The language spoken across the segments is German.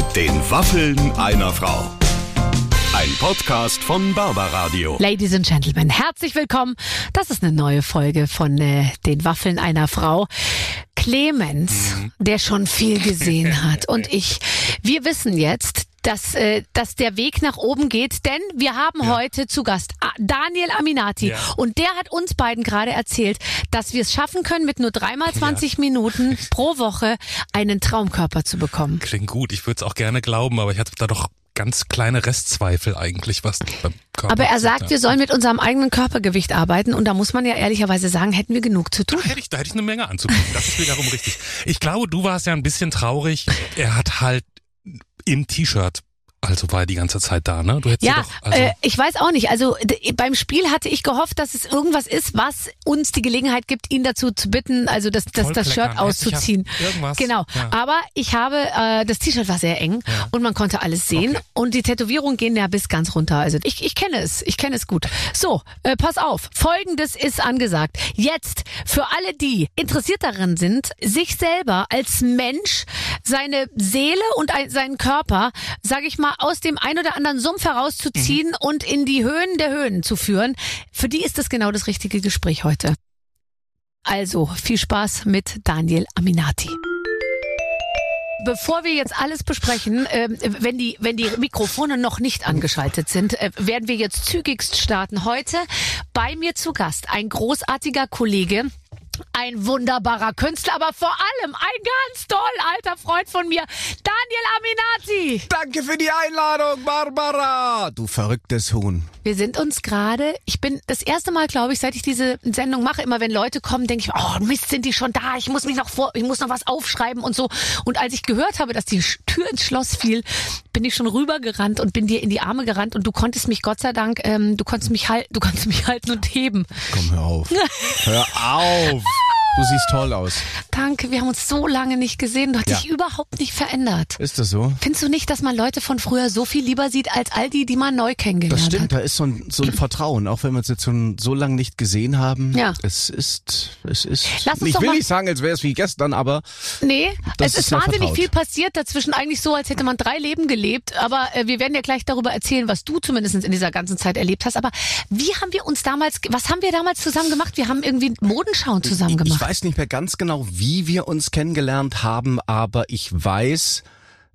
Mit den Waffeln einer Frau. Ein Podcast von Barbaradio. Ladies and Gentlemen, herzlich willkommen. Das ist eine neue Folge von äh, den Waffeln einer Frau. Clemens, der schon viel gesehen hat und ich, wir wissen jetzt, dass, äh, dass der Weg nach oben geht, denn wir haben heute zu Gast Daniel Aminati Ja. und der hat uns beiden gerade erzählt, dass wir es schaffen können, mit nur dreimal 20 Minuten pro Woche einen Traumkörper zu bekommen. Klingt gut. Ich würde es auch gerne glauben, aber ich hatte da doch ganz kleine Restzweifel eigentlich, was beim Körper Aber er sagt, ja. wir sollen mit unserem eigenen Körpergewicht arbeiten und da muss man ja ehrlicherweise sagen, hätten wir genug zu tun. Da hätte ich, da hätte ich eine Menge anzubieten. Das ist wiederum richtig. Ich glaube, du warst ja ein bisschen traurig. Er hat halt im T-Shirt, also war er die ganze Zeit da, ne? Du hättest Ja, ja doch, also, äh, ich weiß auch nicht. Also beim Spiel hatte ich gehofft, dass es irgendwas ist, was uns die Gelegenheit gibt, ihn dazu zu bitten, also das, das, das Shirt Vollkleckern, auszuziehen. irgendwas, Genau. ja. Aber ich habe, äh, das T-Shirt war sehr eng Ja. und man konnte alles sehen Okay. und die Tätowierungen gehen ja bis ganz runter. Also ich, ich kenne es, ich kenne es gut. So, äh, pass auf. Folgendes ist angesagt. Jetzt für alle, die interessiert daran sind, sich selber als Mensch, seine Seele und ein, seinen Körper, sage ich mal, aus dem ein oder anderen Sumpf herauszuziehen und in die Höhen der Höhen zu führen, für die ist das genau das richtige Gespräch heute. Also, viel Spaß mit Daniel Aminati. Bevor wir jetzt alles besprechen, ähm, wenn die wenn die Mikrofone noch nicht angeschaltet sind, äh, werden wir jetzt zügigst starten. Heute bei mir zu Gast ein großartiger Kollege, ein wunderbarer Künstler, aber vor allem ein ganz toll alter Freund von mir, Daniel Aminati. Danke für die Einladung, Barbara. Du verrücktes Huhn. Wir sind uns gerade, ich bin das erste Mal, glaube ich, seit ich diese Sendung mache, immer wenn Leute kommen, denke ich, oh Mist, sind die schon da? Ich muss mich noch vor, ich muss noch was aufschreiben und so. Und als ich gehört habe, dass die Tür ins Schloss fiel, bin ich schon rübergerannt und bin dir in die Arme gerannt und du konntest mich, Gott sei Dank, ähm, du konntest mich halten, du konntest mich halten und heben. Komm, hör auf. hör auf. Du siehst toll aus. Danke, wir haben uns so lange nicht gesehen. Du hast Ja. dich überhaupt nicht verändert. Ist das so? Findest du nicht, dass man Leute von früher so viel lieber sieht als all die, die man neu kennengelernt Das stimmt, hat? da ist so ein, so ein Vertrauen, auch wenn wir uns jetzt schon so lange nicht gesehen haben. Ja. Es ist, es ist, Lass uns ich will mal- nicht sagen, als wäre es wie gestern, aber Nee, es ist ist, wahnsinnig viel passiert dazwischen, eigentlich so, als hätte man drei Leben gelebt. Aber äh, wir werden ja gleich darüber erzählen, was du zumindest in dieser ganzen Zeit erlebt hast. Aber wie haben wir uns damals, was haben wir damals zusammen gemacht? Wir haben irgendwie Modenschauen zusammen ich gemacht. weiß nicht mehr ganz genau, wie wir uns kennengelernt haben, aber ich weiß,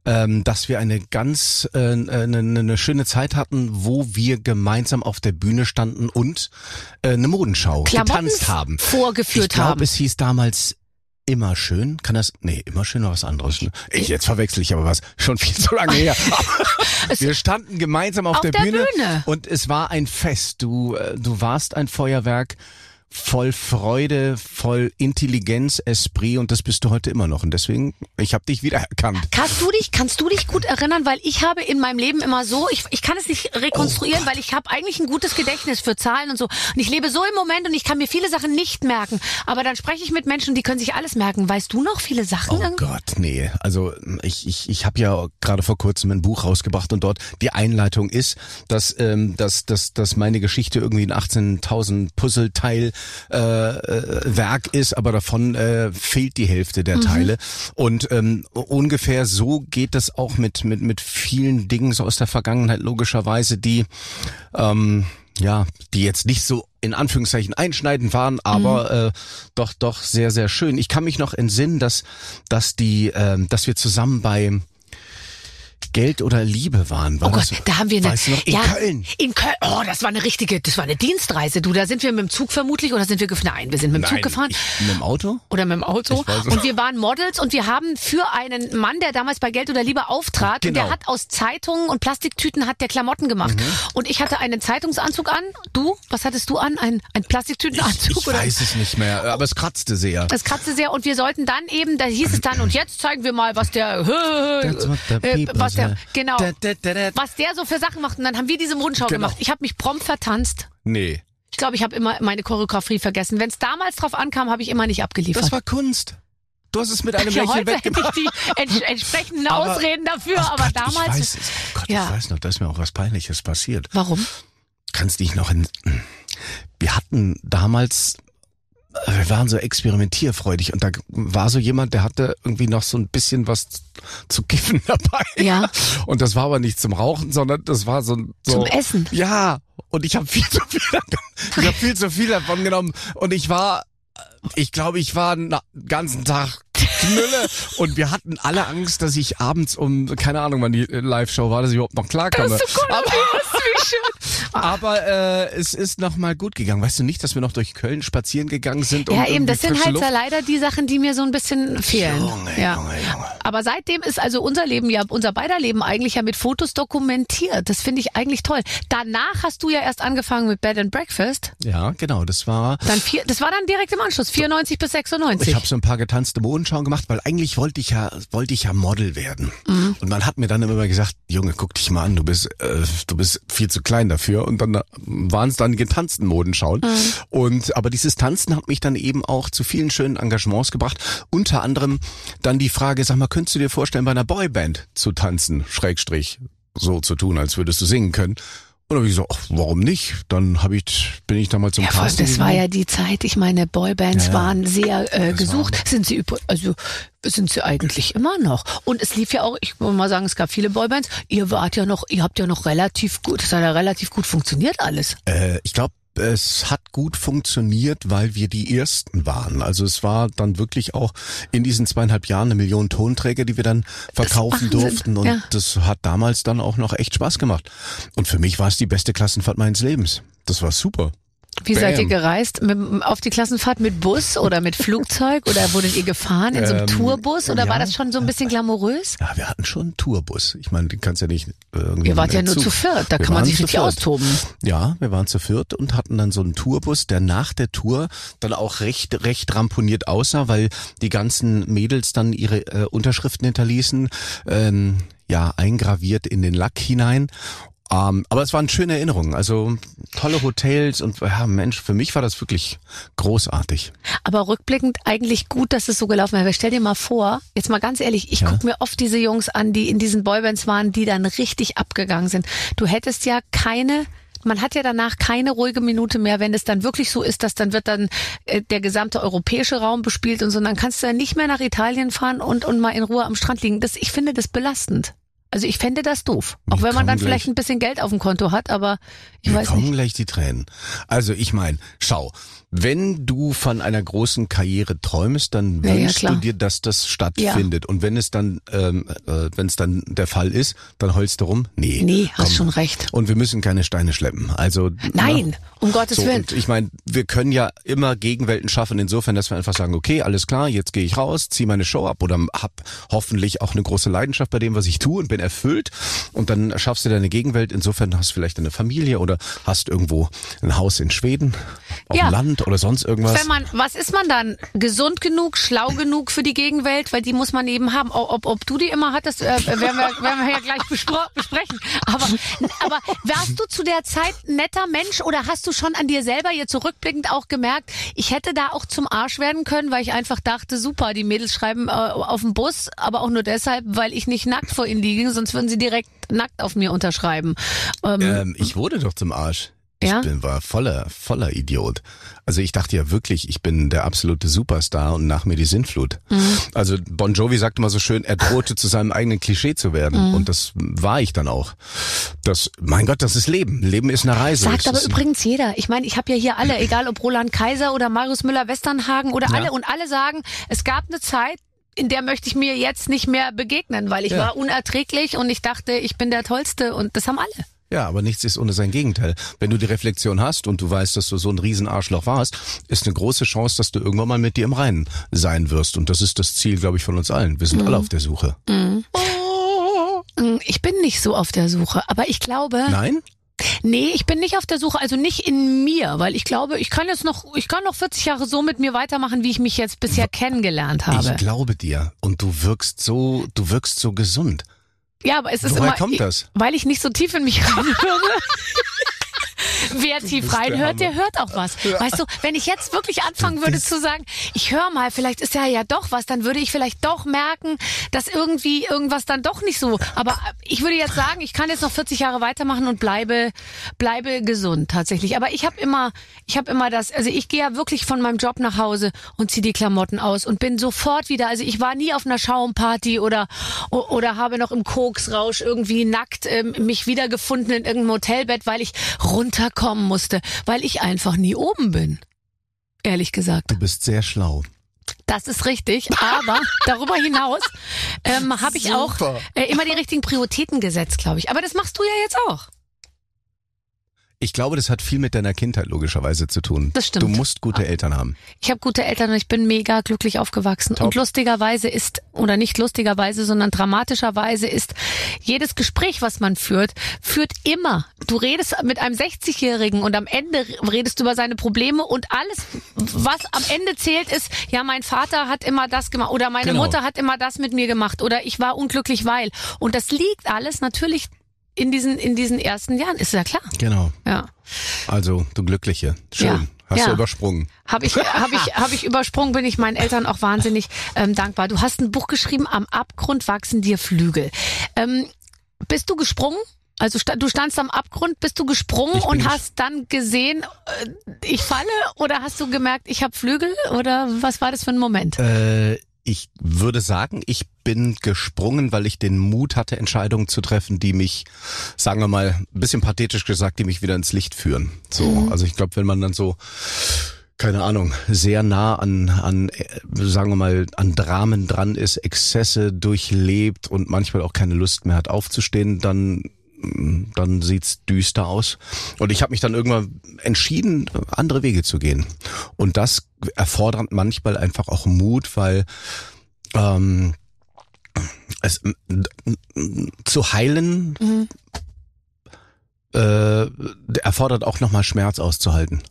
ähm, dass wir eine ganz äh, eine, eine schöne Zeit hatten, wo wir gemeinsam auf der Bühne standen und äh, eine Modenschau Klamotten getanzt haben. vorgeführt ich glaube, haben. es hieß damals immer schön. Kann das? Nee, immer schön war was anderes. ne? Ich, jetzt verwechsel ich aber was. Schon viel zu lange her. wir standen gemeinsam auf, Auf der, der Bühne, Bühne. und es war ein Fest. Du, äh, du warst ein Feuerwerk voll Freude, voll Intelligenz, Esprit und das bist du heute immer noch. Und deswegen, ich habe dich wiedererkannt. Kannst du dich, kannst du dich gut erinnern, weil ich habe in meinem Leben immer so, ich, ich kann es nicht rekonstruieren, Oh weil ich habe eigentlich ein gutes Gedächtnis für Zahlen und so. Und ich lebe so im Moment und ich kann mir viele Sachen nicht merken. Aber dann spreche ich mit Menschen, die können sich alles merken. Weißt du noch viele Sachen? Oh? Gott, nee. Also ich, ich, ich habe ja gerade vor kurzem ein Buch rausgebracht und dort die Einleitung ist, dass, ähm, dass, dass, dass meine Geschichte irgendwie ein 18.000 Puzzleteil äh, äh, Werk ist, aber davon äh, fehlt die Hälfte der Teile. Und ähm, ungefähr so geht das auch mit, mit, mit vielen Dingen so aus der Vergangenheit logischerweise, die ähm, ja, die jetzt nicht so in Anführungszeichen einschneidend waren, aber äh, doch doch sehr sehr schön. Ich kann mich noch entsinnen, dass dass die ähm, dass wir zusammen bei Geld oder Liebe waren. War Oh Gott, da haben wir eine, weißt du noch, in ja, Köln. In Köln. Oh, das war eine richtige, das war eine Dienstreise. Du, da sind wir mit dem Zug vermutlich oder sind wir gefahren? Nein, wir sind mit dem Zug gefahren. Ich, mit dem Auto? oder mit dem Auto. Ich. Und wir waren Models und wir haben für einen Mann, der damals bei Geld oder Liebe auftrat, und Genau. Mhm. der hat aus Zeitungen und Plastiktüten hat der Klamotten gemacht. Und ich hatte einen Zeitungsanzug an. Du, was hattest du an? Ein, ein Plastiktütenanzug? Ich oder? weiß es nicht mehr, aber es kratzte sehr. Es kratzte sehr und wir sollten dann eben, da hieß es dann, und jetzt zeigen wir mal, was der, the äh, was der, say. genau, Da, da, da, was der so für Sachen macht. Und dann haben wir diese Modenschau Genau. gemacht. Ich habe mich prompt vertanzt. Nee, Ich glaube, ich habe immer meine Choreografie vergessen. Wenn es damals drauf ankam, habe ich immer nicht abgeliefert. das war Kunst. Du hast es mit einem ja, Lächeln heute hätte ich weggemacht. die ents entsprechenden Aber- Ausreden dafür, aber Gott, damals. Ich weiß es. Oh Gott, Ja. ich weiß noch, da ist mir auch was Peinliches passiert. Warum? Kannst dich noch in. Wir hatten damals wir waren so experimentierfreudig und da war so jemand, der hatte irgendwie noch so ein bisschen was zu kiffen dabei. Ja. Und das war aber nicht zum Rauchen, sondern das war so, so Zum Essen. Ja. Und ich habe viel zu viel, ich habe viel zu viel davon genommen und ich war, ich glaube, ich war den ganzen Tag Knülle und wir hatten alle Angst, dass ich abends um, keine Ahnung, wann die Live-Show war, dass ich überhaupt noch klarkomme. Das ist so cool, aber, äh, es ist noch mal gut gegangen. Weißt du nicht, dass wir noch durch Köln spazieren gegangen sind? Ja, eben, das sind halt leider die Sachen, die mir so ein bisschen fehlen. Junge, ja. Junge, Junge. Aber seitdem ist also unser Leben ja, unser beider Leben eigentlich ja mit Fotos dokumentiert. Das finde ich eigentlich toll. Danach hast du ja erst angefangen mit Bed and Breakfast. Ja, genau. Das war. Dann vier, das war dann direkt im Anschluss, 94 bis 96. Ich habe so ein paar getanzte Modenschauen gemacht, weil eigentlich wollte ich ja wollte ich ja Model werden. Mhm. Und man hat mir dann immer gesagt, Junge, guck dich mal an, du bist äh, du bist viel zu klein dafür. Und dann waren es dann die getanzten Modenschauen. Mhm. Und aber dieses Tanzen hat mich dann eben auch zu vielen schönen Engagements gebracht. Unter anderem dann die Frage, sag mal, könntest du dir vorstellen, bei einer Boyband zu tanzen? Schrägstrich so zu tun, als würdest du singen können. Und habe ich gesagt, ach, warum nicht? Dann hab ich, bin ich da mal zum ja, Casting das war ja die Zeit, ich meine, Boybands Ja, waren sehr äh, gesucht. war- Sind sie also sind sie eigentlich immer noch. Und es lief ja auch, ich muss mal sagen, es gab viele Boybands. Ihr wart ja noch, ihr habt ja noch relativ gut, es hat ja relativ gut funktioniert alles. Äh, ich glaube, es hat gut funktioniert, weil wir die Ersten waren. Also es war dann wirklich auch in diesen zweieinhalb Jahren eine Million Tonträger, die wir dann verkaufen durften. Und ja. das hat damals dann auch noch echt Spaß gemacht. Und für mich war es die beste Klassenfahrt meines Lebens. Das war super. Wie seid ihr Bam. gereist? Mit, auf die Klassenfahrt mit Bus oder mit Flugzeug oder wurdet ihr gefahren in so einem Ähm, Tourbus oder war ja. das schon so ein bisschen glamourös? Ja, wir hatten schon einen Tourbus. Ich meine, den kannst ja nicht äh, irgendwie. Ihr wart ja nur zu viert, da Wir kann man sich richtig viert. austoben. Ja, wir waren zu viert und hatten dann so einen Tourbus, der nach der Tour dann auch recht, recht ramponiert aussah, weil die ganzen Mädels dann ihre äh, Unterschriften hinterließen, ähm, ja, eingraviert in den Lack hinein. Ähm, aber es waren schöne Erinnerungen, also tolle Hotels und ja, Mensch, für mich war das wirklich großartig. Aber rückblickend eigentlich gut, dass es so gelaufen ist. Weil Stell dir mal vor, jetzt mal ganz ehrlich, ich Ja. guck mir oft diese Jungs an, die in diesen Boybands waren, die dann richtig abgegangen sind. Du hättest ja keine man hat ja danach keine ruhige Minute mehr, wenn es dann wirklich so ist, dass dann wird dann äh, der gesamte europäische Raum bespielt und so. Und dann kannst du ja nicht mehr nach Italien fahren und, und mal in Ruhe am Strand liegen. Das, ich finde das belastend. Also ich fände das doof. Auch wenn man dann kommen vielleicht ein bisschen Geld auf dem Konto hat, aber ich weiß kommen nicht. gleich die Tränen. Also ich meine, schau, wenn du von einer großen Karriere träumst, dann Ja, ja, wünschst klar. du dir, dass das stattfindet. Und wenn es dann, ähm, äh, wenn es dann der Fall ist, dann heulst du rum. Nee, Nee, hast komm. schon recht. Und wir müssen keine Steine schleppen. Also Nein, um Gottes so, Willen. ich meine, wir können ja immer Gegenwelten schaffen, insofern, dass wir einfach sagen, okay, alles klar, jetzt gehe ich raus, ziehe meine Show ab oder hab hoffentlich auch eine große Leidenschaft bei dem, was ich tue und bin erfüllt. Und dann schaffst du deine Gegenwelt. Insofern hast du vielleicht eine Familie oder hast irgendwo ein Haus in Schweden, auf Ja. dem Land oder sonst irgendwas. Wenn man, was ist man dann? Gesund genug, schlau genug für die Gegenwelt? Weil die muss man eben haben. Ob, ob, ob du die immer hattest, äh, werden, wir, werden wir ja gleich besprechen. Aber, aber warst du zu der Zeit ein netter Mensch oder hast du schon an dir selber jetzt zurückblickend auch gemerkt, ich hätte da auch zum Arsch werden können, weil ich einfach dachte, super, die Mädels schreiben äh, auf dem Bus, aber auch nur deshalb, weil ich nicht nackt vor ihnen liege, sonst würden sie direkt nackt auf mir unterschreiben. Ähm, Ähm, ich wurde doch zum Arsch. Ich Ja? bin, war voller, voller Idiot. Also ich dachte ja wirklich, ich bin der absolute Superstar und nach mir die Sintflut. Mhm. Also Bon Jovi sagte mal so schön, er drohte zu seinem eigenen Klischee zu werden. Mhm. Und das war ich dann auch. Das, mein Gott, das ist Leben. Leben ist eine Reise. Sagt Es aber übrigens jeder. Ich meine, ich habe ja hier alle, egal ob Roland Kaiser oder Marius Müller-Westernhagen oder Ja. alle und alle sagen, es gab eine Zeit, in der möchte ich mir jetzt nicht mehr begegnen, weil ich Ja. war unerträglich und ich dachte, ich bin der Tollste und das haben alle. Ja, aber nichts ist ohne sein Gegenteil. Wenn du die Reflexion hast und du weißt, dass du so ein Riesenarschloch warst, ist eine große Chance, dass du irgendwann mal mit dir im Reinen sein wirst. Und das ist das Ziel, glaube ich, von uns allen. Wir sind Mhm. alle auf der Suche. Mm, Ich bin nicht so auf der Suche, aber ich glaube, Nein? nee, ich bin nicht auf der Suche, also nicht in mir, weil ich glaube, ich kann jetzt noch, ich kann noch 40 Jahre so mit mir weitermachen, wie ich mich jetzt bisher kennengelernt habe. Ich glaube dir. Und du wirkst so, du wirkst so gesund. Ja, aber es ist Woher immer, kommt das? weil ich nicht so tief in mich reinhöre. Wer tief reinhört, der hört auch was. Weißt du, wenn ich jetzt wirklich anfangen würde zu sagen, ich höre mal, vielleicht ist ja ja doch was, dann würde ich vielleicht doch merken, dass irgendwie irgendwas dann doch nicht so. Aber ich würde jetzt sagen, ich kann jetzt noch 40 Jahre weitermachen und bleibe bleibe gesund tatsächlich. Aber ich habe immer ich habe immer das, also ich gehe ja wirklich von meinem Job nach Hause und ziehe die Klamotten aus und bin sofort wieder. Also ich war nie auf einer Schaumparty oder oder habe noch im Koksrausch irgendwie nackt ähm, mich wiedergefunden in irgendeinem Hotelbett, weil ich runterkommen musste, weil ich einfach nie oben bin. Ehrlich gesagt. Du bist sehr schlau. Das ist richtig, aber darüber hinaus ähm, habe ich auch Super. äh, immer die richtigen Prioritäten gesetzt, glaube ich. Aber das machst du ja jetzt auch. Ich glaube, das hat viel mit deiner Kindheit logischerweise zu tun. Das stimmt. Du musst gute Eltern haben. Ich habe gute Eltern und ich bin mega glücklich aufgewachsen. Top. Und lustigerweise ist, oder nicht lustigerweise, sondern dramatischerweise ist jedes Gespräch, was man führt, führt immer. Du redest mit einem 60-Jährigen und am Ende redest du über seine Probleme und alles, was am Ende zählt, ist, ja, mein Vater hat immer das gemacht oder meine Genau. Mutter hat immer das mit mir gemacht oder ich war unglücklich, weil. Und das liegt alles natürlich in diesen, in diesen ersten Jahren, ist ja klar. Genau. Ja. Also, du Glückliche. Schön. Ja. Hast Ja. du übersprungen. Habe ich, hab ich, hab ich übersprungen, bin ich meinen Eltern auch wahnsinnig ähm, dankbar. Du hast ein Buch geschrieben, Am Abgrund wachsen dir Flügel. Ähm, bist du gesprungen? Also sta du standst am Abgrund, bist du gesprungen und ges- hast dann gesehen, äh, ich falle? Oder hast du gemerkt, ich habe Flügel? Oder was war das für ein Moment? Äh, ich würde sagen, ich bin gesprungen, weil ich den Mut hatte, Entscheidungen zu treffen, die mich, sagen wir mal, ein bisschen pathetisch gesagt, die mich wieder ins Licht führen. So, Mhm. also ich glaube, wenn man dann so keine Ahnung, sehr nah an, an, sagen wir mal, an Dramen dran ist, Exzesse durchlebt und manchmal auch keine Lust mehr hat aufzustehen, dann dann sieht's düster aus. Und ich habe mich dann irgendwann entschieden, andere Wege zu gehen. Und das erfordert manchmal einfach auch Mut, weil ähm, es zu heilen Mhm. äh, erfordert auch nochmal Schmerz auszuhalten.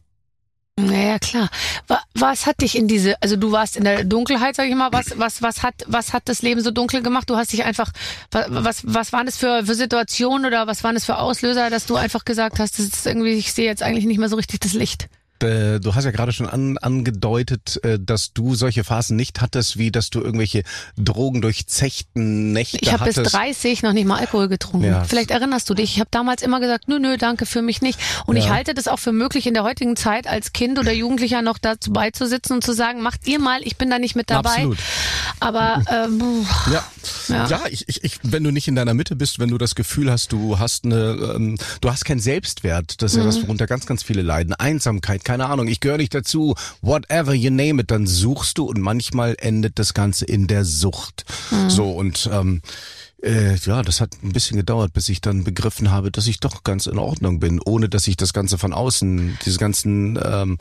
Naja, klar. Wa- Was hat dich in diese, also du warst in der Dunkelheit, sag ich mal, was, was, was hat, was hat das Leben so dunkel gemacht? Du hast dich einfach, wa- was, was waren das für, für Situationen oder was waren das für Auslöser, dass du einfach gesagt hast, das ist irgendwie, ich sehe jetzt eigentlich nicht mehr so richtig das Licht? Äh, Du hast ja gerade schon an, angedeutet, äh, dass du solche Phasen nicht hattest, wie dass du irgendwelche drogendurchzechten Nächte Ich habe bis hattest. 30 noch nicht mal Alkohol getrunken. Ja. Vielleicht erinnerst du dich. Ich habe damals immer gesagt, nö, nö, danke für mich nicht. Und ich Ja. halte das auch für möglich, in der heutigen Zeit als Kind oder Jugendlicher noch dazu beizusitzen und zu sagen, macht ihr mal, ich bin da nicht mit dabei. Absolut. Aber ähm, Ja, Ja. ja, ich, ich, ich, wenn du nicht in deiner Mitte bist, wenn du das Gefühl hast, du hast eine, ähm, du hast keinen Selbstwert, das ist ja das, worunter ganz, ganz viele leiden. Einsamkeit, keine Ahnung, ich gehöre nicht dazu, whatever you name it, dann suchst du und manchmal endet das Ganze in der Sucht. So und ähm, äh, ja, das hat ein bisschen gedauert, bis ich dann begriffen habe, dass ich doch ganz in Ordnung bin, ohne dass ich das Ganze von außen, diese ganzen ähm,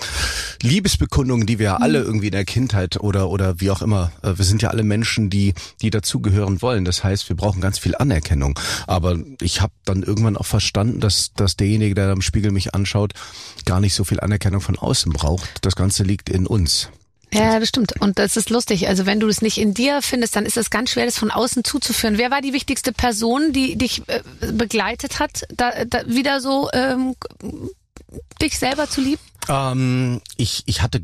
Liebesbekundungen, die wir ja alle irgendwie in der Kindheit oder oder wie auch immer, äh, wir sind ja alle Menschen, die die dazugehören wollen. Das heißt, wir brauchen ganz viel Anerkennung. Aber ich habe dann irgendwann auch verstanden, dass dass derjenige, der am Spiegel mich anschaut, gar nicht so viel Anerkennung von außen braucht. Das Ganze liegt in uns. Ja, das stimmt. Und das ist lustig. Also wenn du es nicht in dir findest, dann ist es ganz schwer, das von außen zuzuführen. Wer war die wichtigste Person, die dich äh, begleitet hat, da, da wieder so ähm, dich selber zu lieben? Ähm, ich, ich hatte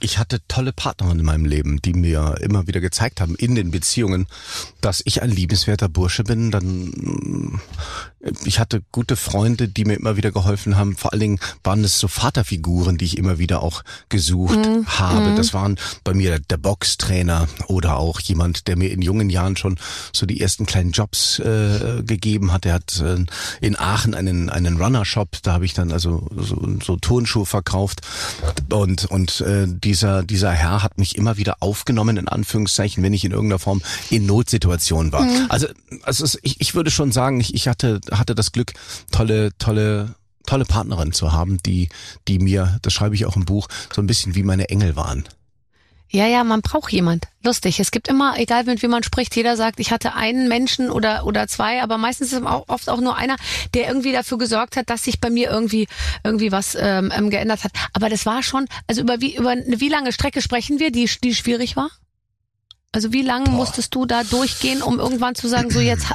ich hatte tolle Partnerinnen in meinem Leben, die mir immer wieder gezeigt haben in den Beziehungen, dass ich ein liebenswerter Bursche bin. Dann äh, ich hatte gute Freunde, die mir immer wieder geholfen haben. Vor allen Dingen waren es so Vaterfiguren, die ich immer wieder auch gesucht habe. Das waren bei mir der Boxtrainer oder auch jemand, der mir in jungen Jahren schon so die ersten kleinen Jobs äh, gegeben hat. Er hat äh, in Aachen einen einen Runner-Shop. Da habe ich dann also so, so Turnschuhe verkauft und und äh, dieser dieser Herr hat mich immer wieder aufgenommen in Anführungszeichen, wenn ich in irgendeiner Form in Notsituationen war. Also also es, ich, ich würde schon sagen, ich, ich hatte hatte das Glück, tolle tolle tolle Partnerin zu haben, die die mir, das schreibe ich auch im Buch, so ein bisschen wie meine Engel waren. Ja, ja, man braucht jemand. Lustig. Es gibt immer, egal mit wem man spricht, jeder sagt, ich hatte einen Menschen oder oder zwei, aber meistens ist es auch, oft auch nur einer, der irgendwie dafür gesorgt hat, dass sich bei mir irgendwie irgendwie was ähm, ähm, geändert hat. Aber das war schon, also über wie über eine wie lange Strecke sprechen wir, die die schwierig war? Also wie lange musstest du da durchgehen, um irgendwann zu sagen, so jetzt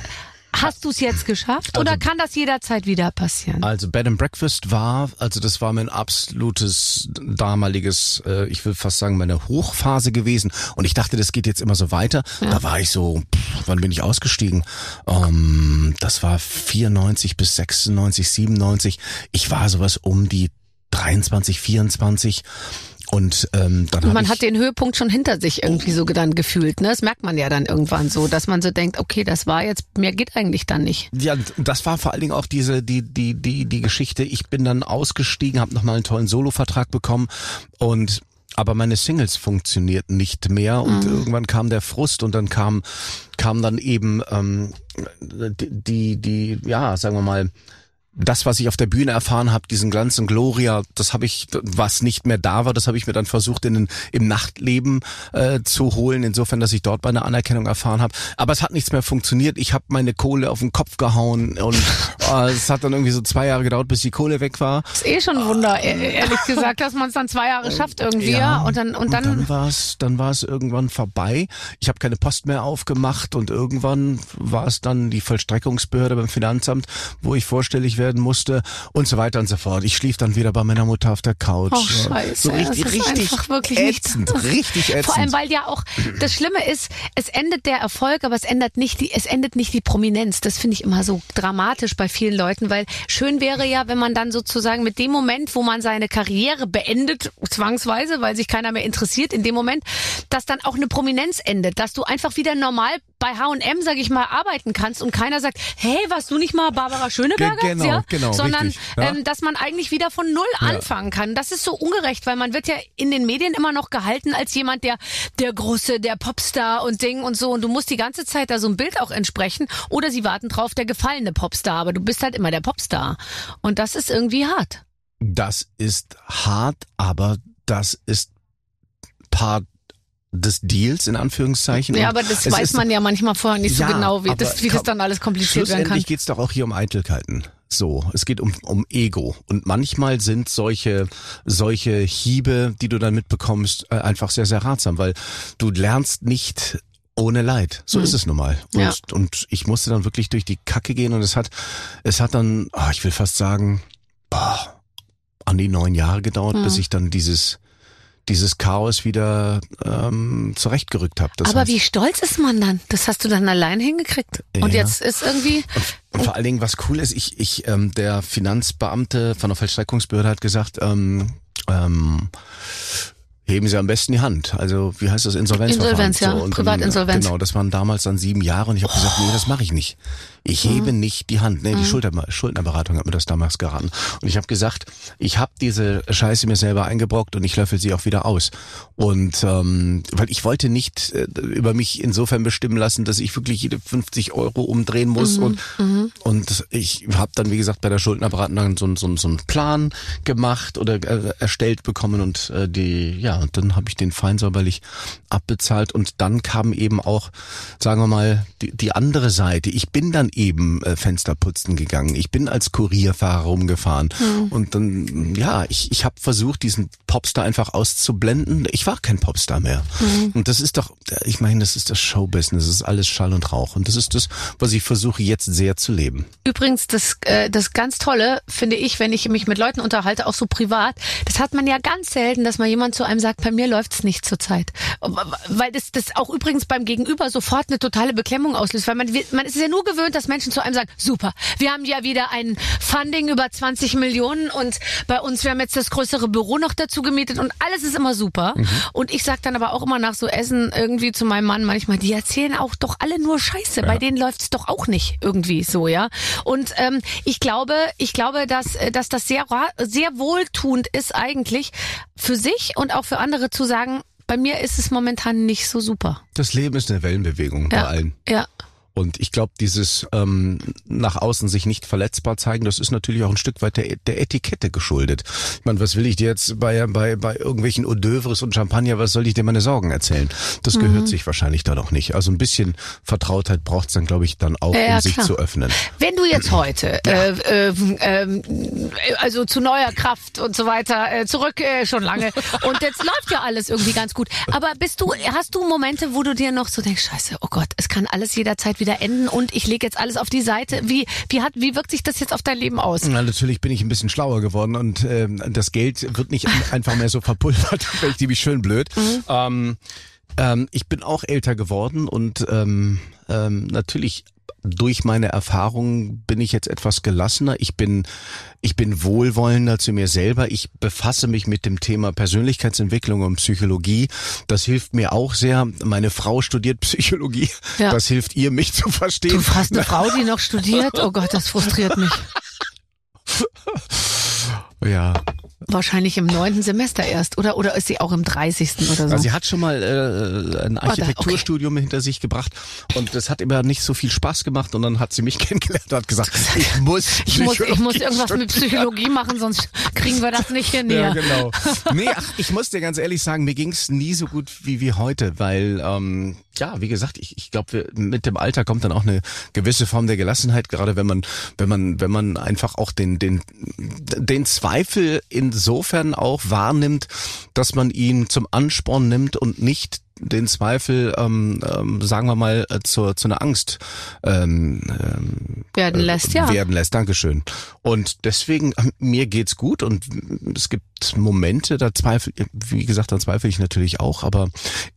Hast du es jetzt geschafft oder kann das jederzeit wieder passieren? Also Bed and Breakfast war, also das war mein absolutes damaliges, äh, ich will fast sagen, meine Hochphase gewesen. Und ich dachte, das geht jetzt immer so weiter. Da war ich so, pff, wann bin ich ausgestiegen? Ähm, das war 94 bis 96, 97. Ich war sowas um die 23, 24. Und ähm, dann Und man hat den Höhepunkt schon hinter sich irgendwie so dann gefühlt, ne? Das merkt man ja dann irgendwann so, dass man so denkt, okay, das war jetzt, mehr geht eigentlich dann nicht. Ja, das war vor allen Dingen auch diese die die die die Geschichte. Ich bin dann ausgestiegen, habe nochmal einen tollen Solo-Vertrag bekommen und aber meine Singles funktionierten nicht mehr und irgendwann kam der Frust und dann kam kam dann eben ähm, die die ja sagen wir mal das, was ich auf der Bühne erfahren habe, diesen Glanz und Gloria, das habe ich, was nicht mehr da war, das habe ich mir dann versucht in im Nachtleben äh, zu holen, insofern, dass ich dort meine Anerkennung erfahren habe. Aber es hat nichts mehr funktioniert. Ich habe meine Kohle auf den Kopf gehauen und äh, es hat dann irgendwie so zwei Jahre gedauert, bis die Kohle weg war. Ist eh schon ein Wunder, e- ehrlich gesagt, dass man es dann zwei Jahre schafft irgendwie, ja. Und dann, und dann, dann war es, dann war es irgendwann vorbei. Ich habe keine Post mehr aufgemacht und irgendwann war es dann die Vollstreckungsbehörde beim Finanzamt, wo ich vorstellig werden musste und so weiter und so fort. Ich schlief dann wieder bei meiner Mutter auf der Couch. Oh, scheiße. So richtig, das ist richtig einfach wirklich nicht- ätzend, richtig ätzend. Vor allem, weil ja auch das Schlimme ist, es endet der Erfolg, aber es ändert nicht die, es endet nicht die Prominenz. Das finde ich immer so dramatisch bei vielen Leuten, weil schön wäre ja, wenn man dann sozusagen mit dem Moment, wo man seine Karriere beendet, zwangsweise, weil sich keiner mehr interessiert, in dem Moment, dass dann auch eine Prominenz endet, dass du einfach wieder normal bei H&M, sag ich mal, arbeiten kannst und keiner sagt, hey, warst du nicht mal Barbara Schöneberger? Ge- genau, ja? genau, Sondern, richtig, ja. ähm, dass man eigentlich wieder von Null anfangen kann. Das ist so ungerecht, weil man wird ja in den Medien immer noch gehalten als jemand, der der große, der Popstar und Ding und so. Und du musst die ganze Zeit da so ein Bild auch entsprechen. Oder sie warten drauf, der gefallene Popstar. Aber du bist halt immer der Popstar. Und das ist irgendwie hart. Das ist hart, aber das ist Part des Deals in Anführungszeichen. Ja, aber das es weiß man ja manchmal vorher nicht so Ja, genau, wie das, wie das dann alles kompliziert werden kann. Schlussendlich geht's doch auch hier um Eitelkeiten. So, es geht um, um Ego. Und manchmal sind solche, solche Hiebe, die du dann mitbekommst, äh, einfach sehr, sehr ratsam, weil du lernst nicht ohne Leid. So ist es nun mal. Und, Hm. Ja. und ich musste dann wirklich durch die Kacke gehen und es hat, es hat dann, ah, ich will fast sagen, boah, an die neun Jahre gedauert, Hm. bis ich dann dieses, dieses Chaos wieder ähm, zurechtgerückt habe. Aber wie stolz ist man dann? Das hast du dann allein hingekriegt. Und Ja. jetzt ist irgendwie, Und vor allen Dingen, was cool ist, ich, ich, ähm, der Finanzbeamte von der Vollstreckungsbehörde hat gesagt, ähm, ähm, heben Sie am besten die Hand. Also wie heißt das Insolvenzverfahren? Insolvenz, ja. und dann, Privatinsolvenz. Genau, das waren damals dann sieben Jahre und ich habe gesagt, nee, das mache ich nicht. Ich hebe Mhm. nicht die Hand. Nee, die Schulter, Schuldnerberatung hat mir das damals geraten. Und ich habe gesagt, ich habe diese Scheiße mir selber eingebrockt und ich löffel sie auch wieder aus. Und ähm, weil ich wollte nicht äh, über mich insofern bestimmen lassen, dass ich wirklich jede 50 Euro umdrehen muss. Mhm, Und, und ich habe dann, wie gesagt, bei der Schuldnerberatung dann so, so, so einen Plan gemacht oder äh, erstellt bekommen und äh, die, ja, und dann habe ich den fein säuberlich abbezahlt und dann kam eben auch, sagen wir mal, die, die andere Seite. Ich bin dann eben äh, Fenster putzen gegangen. Ich bin als Kurierfahrer rumgefahren und dann, ja, ich, ich habe versucht, diesen Popstar einfach auszublenden. Ich war kein Popstar mehr. Und das ist doch, ich meine, das ist das Showbusiness, das ist alles Schall und Rauch und das ist das, was ich versuche jetzt sehr zu leben. Übrigens, das, äh, das ganz Tolle finde ich, wenn ich mich mit Leuten unterhalte, auch so privat, das hat man ja ganz selten, dass mal jemand zu einem sagt, bei mir läuft's nicht zurzeit. Weil das, das auch übrigens beim Gegenüber sofort eine totale Beklemmung auslöst. Weil man, man ist ja nur gewöhnt, dass Menschen zu einem sagen, super, wir haben ja wieder ein Funding über 20 Millionen und bei uns, wir haben jetzt das größere Büro noch dazu gemietet und alles ist immer super. Und ich sag dann aber auch immer nach so Essen irgendwie zu meinem Mann manchmal, die erzählen auch doch alle nur Scheiße. Bei denen läuft's doch auch nicht irgendwie so, ja. Und ähm, ich glaube, ich glaube, dass, äh, dass das sehr, sehr wohltuend ist eigentlich für sich und auch für andere zu sagen, bei mir ist es momentan nicht so super. Das Leben ist eine Wellenbewegung bei Ja. allen. Ja. Und ich glaube, dieses ähm, nach außen sich nicht verletzbar zeigen, das ist natürlich auch ein Stück weit der, der Etikette geschuldet. Ich meine, was will ich dir jetzt bei, bei, bei irgendwelchen Hors d'oeuvres und Champagner, was soll ich dir meine Sorgen erzählen? Das Mhm. gehört sich wahrscheinlich da noch nicht. Also ein bisschen Vertrautheit braucht's dann, glaube ich, dann auch, Ja, ja, um sich klar. zu öffnen. Wenn du jetzt heute, äh, äh, ähm, also zu neuer Kraft und so weiter, äh, zurück äh, schon lange und jetzt läuft ja alles irgendwie ganz gut. Aber bist du, hast du Momente, wo du dir noch so denkst, Scheiße, oh Gott, es kann alles jederzeit wieder wieder enden und ich lege jetzt alles auf die Seite. Wie, wie, hat, wie wirkt sich das jetzt auf dein Leben aus? Na, natürlich bin ich ein bisschen schlauer geworden und ähm, das Geld wird nicht einfach mehr so verpulvert, ich ziemlich schön blöd. Mhm. Ähm, ähm, ich bin auch älter geworden und ähm, ähm, natürlich durch meine Erfahrungen bin ich jetzt etwas gelassener. Ich bin, ich bin wohlwollender zu mir selber. Ich befasse mich mit dem Thema Persönlichkeitsentwicklung und Psychologie. Das hilft mir auch sehr. Meine Frau studiert Psychologie. Ja. Das hilft ihr, mich zu verstehen. Du hast eine Frau, die noch studiert? Oh Gott, das frustriert mich. Ja, Wahrscheinlich im neunten Semester erst, oder? Oder ist sie auch im 30. oder so? Also sie hat schon mal äh, ein Architekturstudium hinter sich gebracht und das hat immer nicht so viel Spaß gemacht und dann hat sie mich kennengelernt und hat gesagt, ich muss ich muss, ich muss irgendwas mit Psychologie machen, sonst kriegen wir das nicht hin Ja, genau. Nee, ach, ich muss dir ganz ehrlich sagen, mir ging's nie so gut wie, wie heute, weil, ähm, ja, wie gesagt, ich, ich glaube, mit dem Alter kommt dann auch eine gewisse Form der Gelassenheit, gerade wenn man, wenn man, wenn man einfach auch den, den, den Zweifel insofern auch wahrnimmt, dass man ihn zum Ansporn nimmt und nicht den Zweifel, ähm, ähm, sagen wir mal, äh, zur, zu einer Angst ähm, ähm, Werden lässt, ja. werden lässt. Dankeschön. Und deswegen, äh, mir geht's gut und es gibt Momente, da zweifel, wie gesagt, da zweifle ich natürlich auch, aber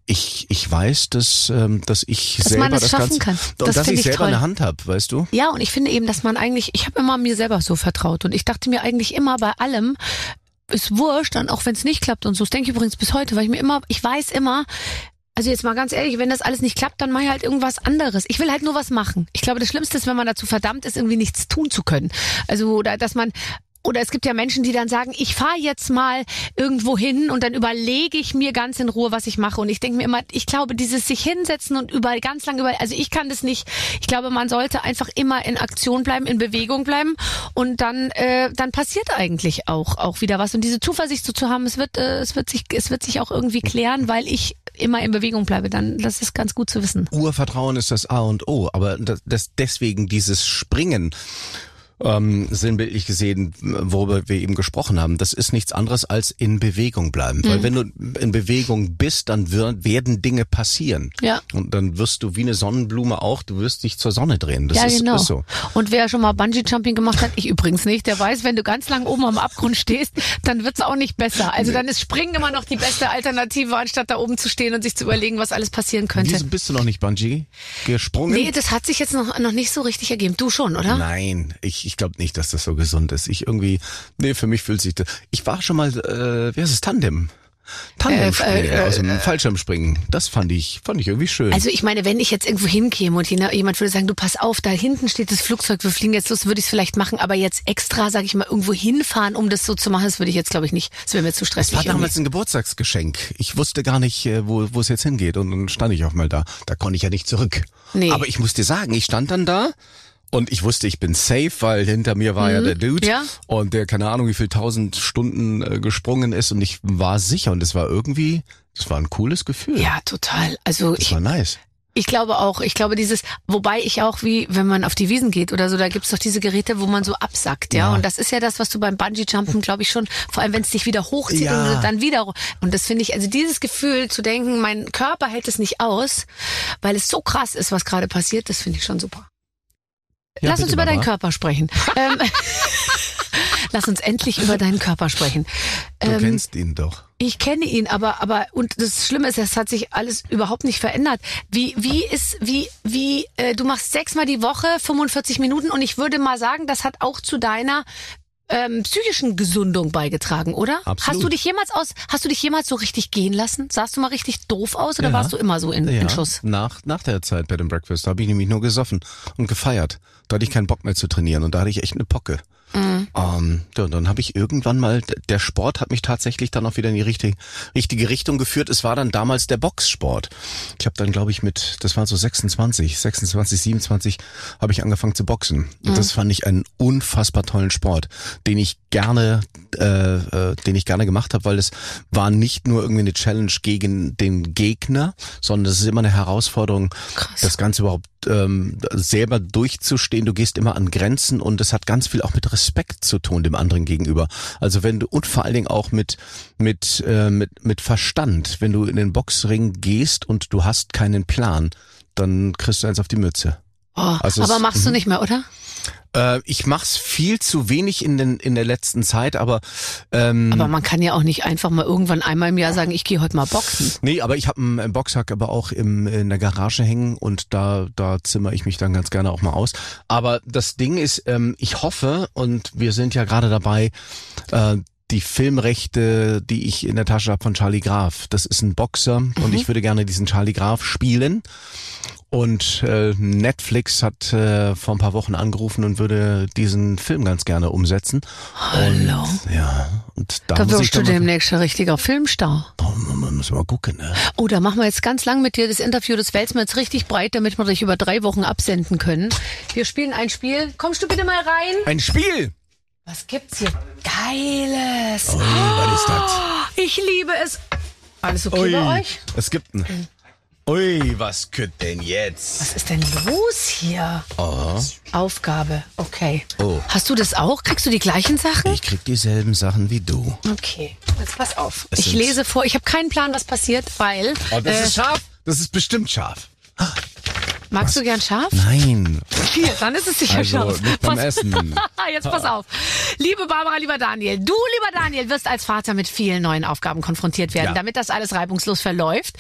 ich, ich weiß, dass, ähm, dass ich Dass selber das schaffen Ganze, kann. und Das dass finde ich ich selber toll. eine Hand habe, weißt du? Ja, und ich finde eben, dass man eigentlich, ich habe immer mir selber so vertraut und ich dachte mir eigentlich immer bei allem, ist wurscht, und auch wenn es nicht klappt und so. Das denke ich übrigens bis heute, weil ich mir immer, ich weiß immer, also jetzt mal ganz ehrlich, wenn das alles nicht klappt, dann mache ich halt irgendwas anderes. Ich will halt nur was machen. Ich glaube, das Schlimmste ist, wenn man dazu verdammt ist, irgendwie nichts tun zu können. Also, oder dass man oder es gibt ja Menschen, die dann sagen, ich fahre jetzt mal irgendwo hin und dann überlege ich mir ganz in Ruhe, was ich mache. Und ich denke mir immer, ich glaube, dieses sich hinsetzen und überall ganz lang über, also ich kann das nicht. Ich glaube, man sollte einfach immer in Aktion bleiben, in Bewegung bleiben und dann, äh, dann passiert eigentlich auch auch wieder was. Und diese Zuversicht so zu haben, es wird, äh, es wird sich, es wird sich auch irgendwie klären, weil ich immer in Bewegung bleibe. Dann, das ist ganz gut zu wissen. Urvertrauen ist das A und O, aber das, das deswegen dieses Springen ähm, sinnbildlich gesehen, worüber wir eben gesprochen haben, das ist nichts anderes als in Bewegung bleiben. Weil wenn du in Bewegung bist, dann wird, werden Dinge passieren. Ja. Und dann wirst du wie eine Sonnenblume auch, du wirst dich zur Sonne drehen. Das ja, ist, genau. ist so. Und wer schon mal Bungee-Jumping gemacht hat, ich übrigens nicht, der weiß, wenn du ganz lang oben am Abgrund stehst, dann wird's auch nicht besser. Also dann ist Springen immer noch die beste Alternative, anstatt da oben zu stehen und sich zu überlegen, was alles passieren könnte. Wieso bist du noch nicht Bungee gesprungen? Nee, das hat sich jetzt noch, noch nicht so richtig ergeben. Du schon, oder? Nein, ich, ich glaube nicht, dass das so gesund ist. Ich irgendwie, nee, für mich fühlt sich das. Ich war schon mal, äh, wie heißt es, Tandem? Tandemspringen, Äh, äh, aus dem Fallschirmspringen. Das fand ich, fand ich irgendwie schön. Also ich meine, wenn ich jetzt irgendwo hinkäme und jena- jemand würde sagen, du pass auf, da hinten steht das Flugzeug, wir fliegen jetzt los, würde ich es vielleicht machen, aber jetzt extra, sage ich mal, irgendwo hinfahren, um das so zu machen, das würde ich jetzt glaube ich nicht. Das wäre mir zu das stressig. war irgendwie. damals ein Geburtstagsgeschenk. Ich wusste gar nicht, äh, wo, wo es jetzt hingeht. Und dann stand ich auch mal da. Da konnte ich ja nicht zurück. Nee. Aber ich muss dir sagen, ich stand dann da und ich wusste, ich bin safe, weil hinter mir war ja der Dude. Mhm. Ja. Und der, keine Ahnung, wie viel tausend Stunden äh, gesprungen ist. Und ich war sicher. Und es war irgendwie, es war ein cooles Gefühl. Ja, total. Also Das ich, war nice. Ich glaube auch, ich glaube dieses, wobei ich auch wie, wenn man auf die Wiesen geht oder so, da gibt's doch diese Geräte, wo man so absackt, ja. Ja. Und das ist ja das, was du beim Bungee-Jumpen, glaube ich, schon, vor allem wenn es dich wieder hochzieht Ja. und dann wieder. Und das finde ich, also dieses Gefühl zu denken, mein Körper hält es nicht aus, weil es so krass ist, was gerade passiert, das finde ich schon super. Ja, Lass uns über deinen. Körper sprechen. ähm, Lass uns endlich über deinen Körper sprechen. Du Ähm, kennst ihn doch. ich kenne ihn, aber aber und das Schlimme ist, es hat sich alles überhaupt nicht verändert. Wie wie ist wie wie äh, du machst sechsmal die Woche 45 Minuten und ich würde mal sagen, das hat auch zu deiner ähm, psychischen Gesundung beigetragen, oder? Absolut. Hast du dich jemals aus hast du dich jemals so richtig gehen lassen? Sahst du mal richtig doof aus oder Ja. warst du immer so in, in Schuss? Nach, nach der Zeit bei dem Breakfast habe ich nämlich nur gesoffen und gefeiert. Da hatte ich keinen Bock mehr zu trainieren und da hatte ich echt eine Pocke. Mhm. Ähm, ja, und dann habe ich irgendwann mal, der Sport hat mich tatsächlich dann auch wieder in die richtige, richtige Richtung geführt. Es war dann damals der Boxsport. Ich habe dann, glaube ich, mit, das waren so 26, 26, 27, habe ich angefangen zu boxen. Und Mhm. das fand ich einen unfassbar tollen Sport, den ich gerne, äh, äh, den ich gerne gemacht habe, weil es war nicht nur irgendwie eine Challenge gegen den Gegner, sondern es ist immer eine Herausforderung, Krass. das Ganze überhaupt ähm, selber durchzustehen. Du gehst immer an Grenzen und es hat ganz viel auch mit Respekt zu tun dem anderen gegenüber. Also wenn du und vor allen Dingen auch mit mit äh, mit mit Verstand, wenn du in den Boxring gehst und du hast keinen Plan, dann kriegst du eins auf die Mütze. Oh, Also aber es- machst du nicht mehr, oder? Äh, ich mach's viel zu wenig in, den, in der letzten Zeit, aber ähm, Aber man kann ja auch nicht einfach mal irgendwann einmal im Jahr sagen, ich gehe heute mal boxen. Nee, aber ich habe einen, einen Boxsack aber auch im, in der Garage hängen und da, da zimmer ich mich dann ganz gerne auch mal aus. Aber das Ding ist, ähm, ich hoffe, und wir sind ja gerade dabei, äh, die Filmrechte, die ich in der Tasche habe von Charlie Graf. Das ist ein Boxer und ich würde gerne diesen Charlie Graf spielen. Und äh, Netflix hat äh, vor ein paar Wochen angerufen und würde diesen Film ganz gerne umsetzen. Hallo. Und, ja, und da, Da wirst du demnächst ein richtiger Filmstar. oh, man muss mal gucken, ne? Oh, da machen wir jetzt ganz lang mit dir das Interview. Das wälzen wir jetzt richtig breit, damit wir dich über drei Wochen absenden können. Wir spielen ein Spiel. Kommst du bitte mal rein? Ein Spiel! Was gibt's hier? Geiles. Ui, was ist das? Ich liebe es. Alles okay bei euch? Es gibt ein. Ui, was könnt denn jetzt? Was ist denn los hier? Oh, Aufgabe. Okay. Oh. Hast du das auch? Kriegst du die gleichen Sachen? ich krieg dieselben Sachen wie du. Okay. Jetzt pass auf. Es Ich lese vor. Ich habe keinen Plan, was passiert, weil. Oh, das äh, ist scharf. Das ist bestimmt scharf. magst du gern scharf? Nein. Hier, dann ist es sicher Also, scharf. nicht beim Pass- Essen. Jetzt pass auf. Liebe Barbara, lieber Daniel, du, lieber Daniel, wirst als Vater mit vielen neuen Aufgaben konfrontiert werden, Ja. damit das alles reibungslos verläuft.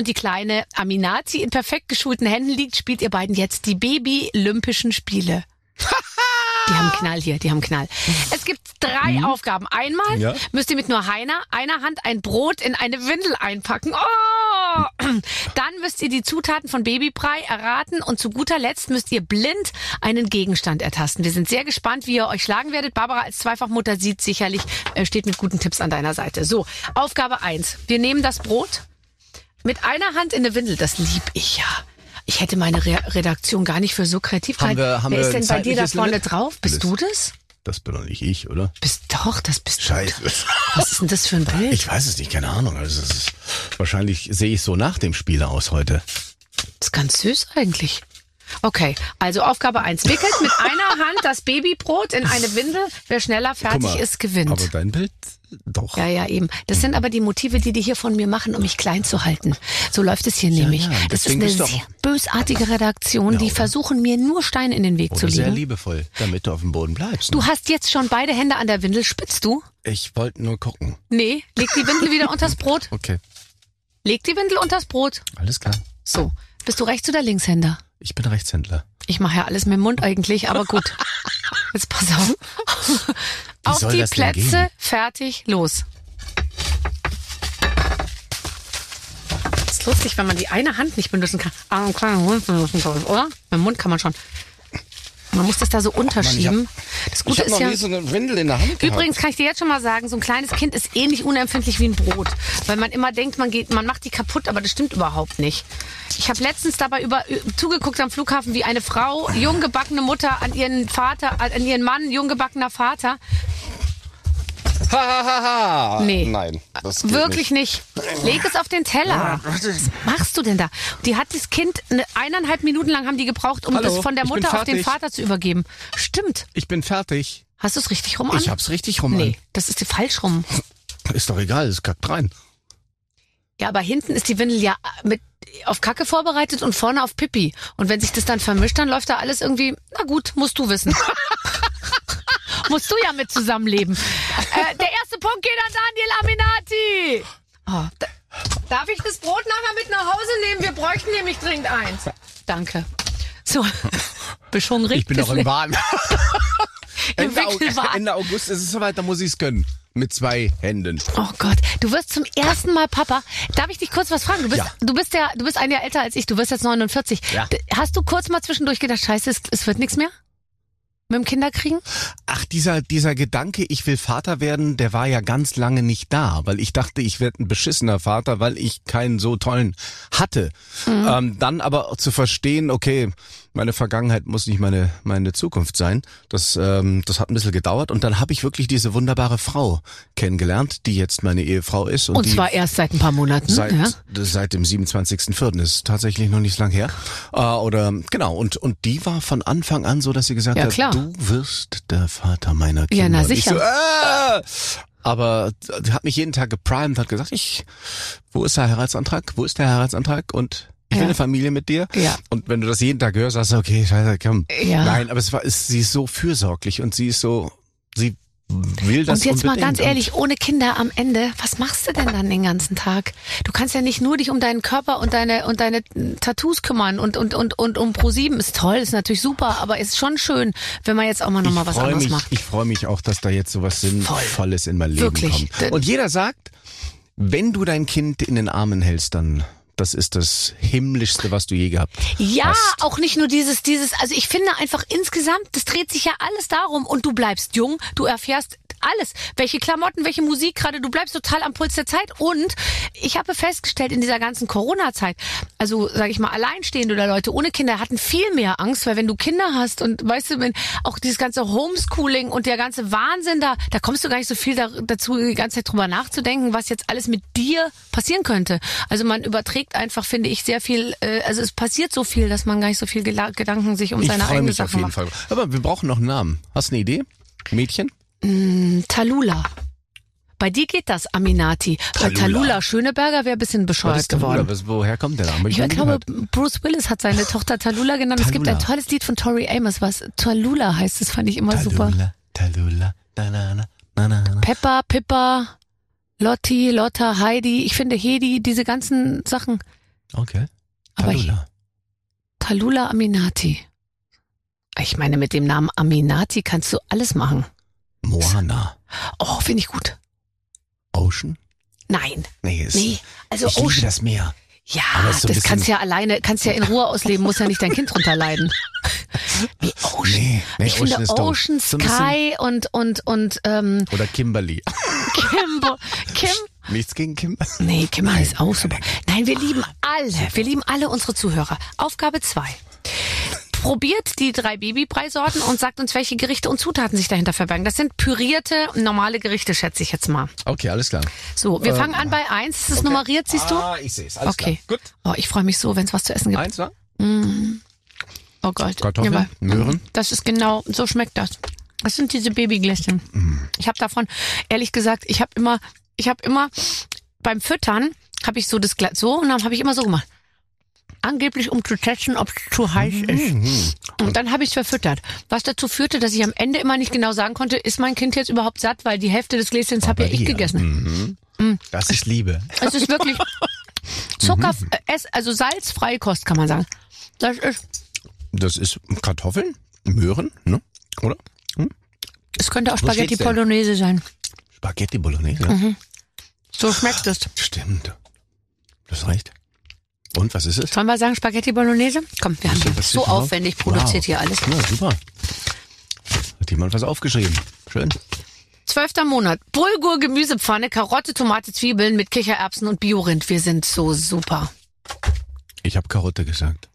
Und die kleine Aminati in perfekt geschulten Händen liegt, spielt ihr beiden jetzt die Baby-Olympischen Spiele. Die haben Knall hier, die haben Knall. Es gibt drei Aufgaben. Einmal Mhm. Ja. müsst ihr mit nur einer, einer Hand ein Brot in eine Windel einpacken. Oh! Dann müsst ihr die Zutaten von Babybrei erraten und zu guter Letzt müsst ihr blind einen Gegenstand ertasten. Wir sind sehr gespannt, wie ihr euch schlagen werdet. Barbara als Zweifachmutter sieht sicherlich, äh, steht mit guten Tipps an deiner Seite. So, Aufgabe eins: Wir nehmen das Brot mit einer Hand in eine Windel. Das lieb ich ja. Ich hätte meine Re Redaktion gar nicht für so kreativ Haben gehalten. wir- haben Wer ist denn bei dir da vorne Limit? drauf? Bist du das? Das bin doch nicht ich, oder? Bist doch, das bist Scheiße. du. Was ist denn das für ein Bild? Ich weiß es nicht, keine Ahnung. Also ist, wahrscheinlich sehe ich so nach dem Spiel aus heute. Das ist ganz süß eigentlich. Okay, also Aufgabe eins: Wickelt mit einer Hand das Babybrot in eine Windel. Wer schneller fertig mal, ist, gewinnt. Aber dein Bild, doch. Ja, ja, eben. Das sind aber die Motive, die die hier von mir machen, um mich klein zu halten. So läuft es hier nämlich. ja, das ist eine sehr bösartige Redaktion, die oder? versuchen mir nur Steine in den Weg zu Oder sehr legen. liebevoll, damit du auf dem Boden bleibst. Du hast jetzt schon beide Hände an der Windel. Spitzt du? ich wollte nur gucken. Nee, leg die Windel wieder unters Brot. Okay, Leg die Windel unters Brot. alles klar. So. Bist du Rechts- oder Linkshänder? Ich bin Rechtshändler. Ich mache ja alles mit dem Mund eigentlich, aber gut. Jetzt pass auf. Auf soll die Plätze, fertig, los. Das ist lustig, wenn man die eine Hand nicht benutzen kann. Aber einen kleinen Mund benutzen kann, oder? Mit dem Mund kann man schon. Man muss das da so unterschieben. das Gute ist ja. so eine Windel in der Hand Übrigens kann ich dir jetzt schon mal sagen, so ein kleines Kind ist ähnlich unempfindlich wie ein Brot, weil man immer denkt, man geht, man macht die kaputt, aber das stimmt überhaupt nicht. Ich habe letztens dabei über zugeguckt am Flughafen, wie eine Frau, junggebackene Mutter an ihren Vater, an ihren Mann, junggebackener Vater, Ha, ha, ha, ha. Nee. Nein, das geht wirklich nicht. Leg es auf den Teller. Was machst du denn da? Die hat das Kind eine, eineinhalb Minuten lang haben die gebraucht, um Hallo, das von der Mutter auf den. Vater zu übergeben. Stimmt. Ich bin fertig. Hast du es richtig rum an? Ich hab's richtig rum. Nee, das ist die falsch rum. an. Ist doch egal, es kackt rein. Ja, aber hinten ist die Windel ja mit auf Kacke vorbereitet und vorne auf Pipi. Und wenn sich das dann vermischt, dann läuft da alles irgendwie, na gut, musst du wissen. musst du ja mit zusammenleben. Äh, der erste Punkt geht an Daniel Aminati. Oh, da, darf ich das Brot nachher mit nach Hause nehmen? Wir bräuchten nämlich dringend eins. Danke. So, bist hungrig? Ich bin doch im Wahn. Im Ende, Au- Wickelwahn. Ende August ist es soweit, da muss ich's können. Mit zwei Händen. Oh Gott, du wirst zum ersten Mal Papa. Darf ich dich kurz was fragen? Du bist, Ja. du bist ja, du bist ein Jahr älter als ich. Du wirst jetzt 49. Ja. Hast du kurz mal zwischendurch gedacht, Scheiße, es, es wird nichts mehr mit dem Kinderkriegen? Ach, dieser, dieser Gedanke, ich will Vater werden, der war ja ganz lange nicht da, weil ich dachte, ich werde ein beschissener Vater, weil ich keinen so tollen hatte. Ähm, dann aber zu verstehen, okay, meine Vergangenheit muss nicht meine, meine Zukunft sein, das, ähm, das hat ein bisschen gedauert und dann habe ich wirklich diese wunderbare Frau kennengelernt, die jetzt meine Ehefrau ist. Und, Und zwar erst seit ein paar Monaten. Seit, ja? seit dem 27.04. Das ist tatsächlich noch nicht so lang her. Äh, oder genau, und, und die war von Anfang an so, dass sie gesagt Ja, hat, klar. du wirst der Vater meiner Kinder. Ja, na sicher. So, äh, aber hat mich jeden Tag geprimed, hat gesagt, ich, wo ist der Heiratsantrag? Wo ist der Heiratsantrag? Und Ich will Ja. eine Familie mit dir. Ja. Und wenn du das jeden Tag hörst, sagst du, okay, scheiße, komm. Ja. Nein, aber es war, es, sie ist so fürsorglich und sie ist so, sie will das Und jetzt mal unbedingt. ganz ehrlich, ohne Kinder am Ende, was machst du denn dann den ganzen Tag? Du kannst ja nicht nur dich um deinen Körper und deine und deine Tattoos kümmern und und und und um Pro7 ist toll, ist natürlich super, aber ist schon schön, wenn man jetzt auch mal noch mal ich was anderes mich, macht. Ich freue mich auch, dass da jetzt sowas Sinnvolles in mein Leben Wirklich. kommt. Und jeder sagt, wenn du dein Kind in den Armen hältst, dann das ist das himmlischste, was du je gehabt Ja, hast. auch nicht nur dieses, dieses, also ich finde einfach insgesamt, das dreht sich ja alles darum und du bleibst jung, du erfährst alles, welche Klamotten, welche Musik gerade, du bleibst total am Puls der Zeit und ich habe festgestellt in dieser ganzen Corona-Zeit, also sage ich mal, alleinstehende oder Leute ohne Kinder hatten viel mehr Angst, weil wenn du Kinder hast und weißt du, wenn auch dieses ganze Homeschooling und der ganze Wahnsinn da, da kommst du gar nicht so viel da, dazu, die ganze Zeit drüber nachzudenken, was jetzt alles mit dir passieren könnte. Also man überträgt einfach, finde ich, sehr viel, äh, also es passiert so viel, dass man gar nicht so viel Gedanken sich um Ich seine freue eigene mich auf Sache jeden macht. Fall. Aber wir brauchen noch einen Namen. Hast du eine Idee? Mädchen? Talula. Bei dir geht das, Aminati. Weil Tallulah. Talula Schöneberger wäre ein bisschen bescheuert geworden. Was, woher kommt der Name? Ich nie glaube, gehört. Bruce Willis hat seine Tochter Talula genannt. Es gibt ein tolles Lied von Tori Amos, was Talula heißt. Das fand ich immer super. Tallulah, Tallulah, na, na, na, na, na. Peppa, Pippa, Lotti, Lotta, Heidi. Ich finde Hedi, diese ganzen Sachen. Okay. Aber Tallulah. Talula Aminati. Ich meine, mit dem Namen Aminati kannst du alles machen. Moana. Oh, finde ich gut. Ocean? Nein. Nee, ist, Nee. Also ich liebe Ocean. das Meer. Ja, so das kannst ja alleine, kannst ja in Ruhe ausleben, muss ja nicht dein Kind drunter leiden. Nee, Ocean. Nee, nee, ich finde Ocean doof. Ocean, So Sky und, und, und, ähm, Oder Kimberly. Kimbo, Kim, Nichts gegen Kimberly. nee, Kimberly ist auch super. Nein, wir lieben alle, wir lieben alle unsere Zuhörer. Aufgabe zwei. Probiert die drei Babybrei-Sorten und sagt uns, welche Gerichte und Zutaten sich dahinter verbergen. Das sind pürierte, normale Gerichte, schätze ich jetzt mal. Okay, alles klar. So, wir fangen an bei eins. Ist es nummeriert, siehst du? Ah, ich sehe es. Alles Okay. klar. Gut. Oh, ich freue mich so, wenn es was zu essen gibt. Eins, wa? Oh Gott. Kartoffeln, Ja, Möhren. Das ist genau, so schmeckt das. Das sind diese Babygläschen. Ich habe davon, ehrlich gesagt, ich habe immer, ich habe immer beim Füttern habe ich so das Glas so und dann habe ich immer so gemacht. Angeblich, um zu testen, ob es zu heiß ist. Und dann habe ich es verfüttert. Was dazu führte, dass ich am Ende immer nicht genau sagen konnte, ist mein Kind jetzt überhaupt satt, weil die Hälfte des Gläschens habe ja ich gegessen. Das ist Liebe. Es ist wirklich Zucker, äh, also salzfreie Kost, kann man sagen. Das ist, Das ist Kartoffeln, Möhren, ne? Oder? es könnte auch Wo Spaghetti? Bolognese sein. Spaghetti Bolognese. Mhm. So schmeckt es. Stimmt. Du hast recht. Und was ist es? Sollen wir sagen Spaghetti Bolognese? Komm, wir haben hier so aufwendig produziert Wow. hier alles. Ja, super. Hat jemand was aufgeschrieben? Schön. Zwölfter Monat. Bulgur, Gemüsepfanne, Karotte, Tomate, Zwiebeln mit Kichererbsen und Biorind. Wir sind so super. Ich habe Karotte gesagt.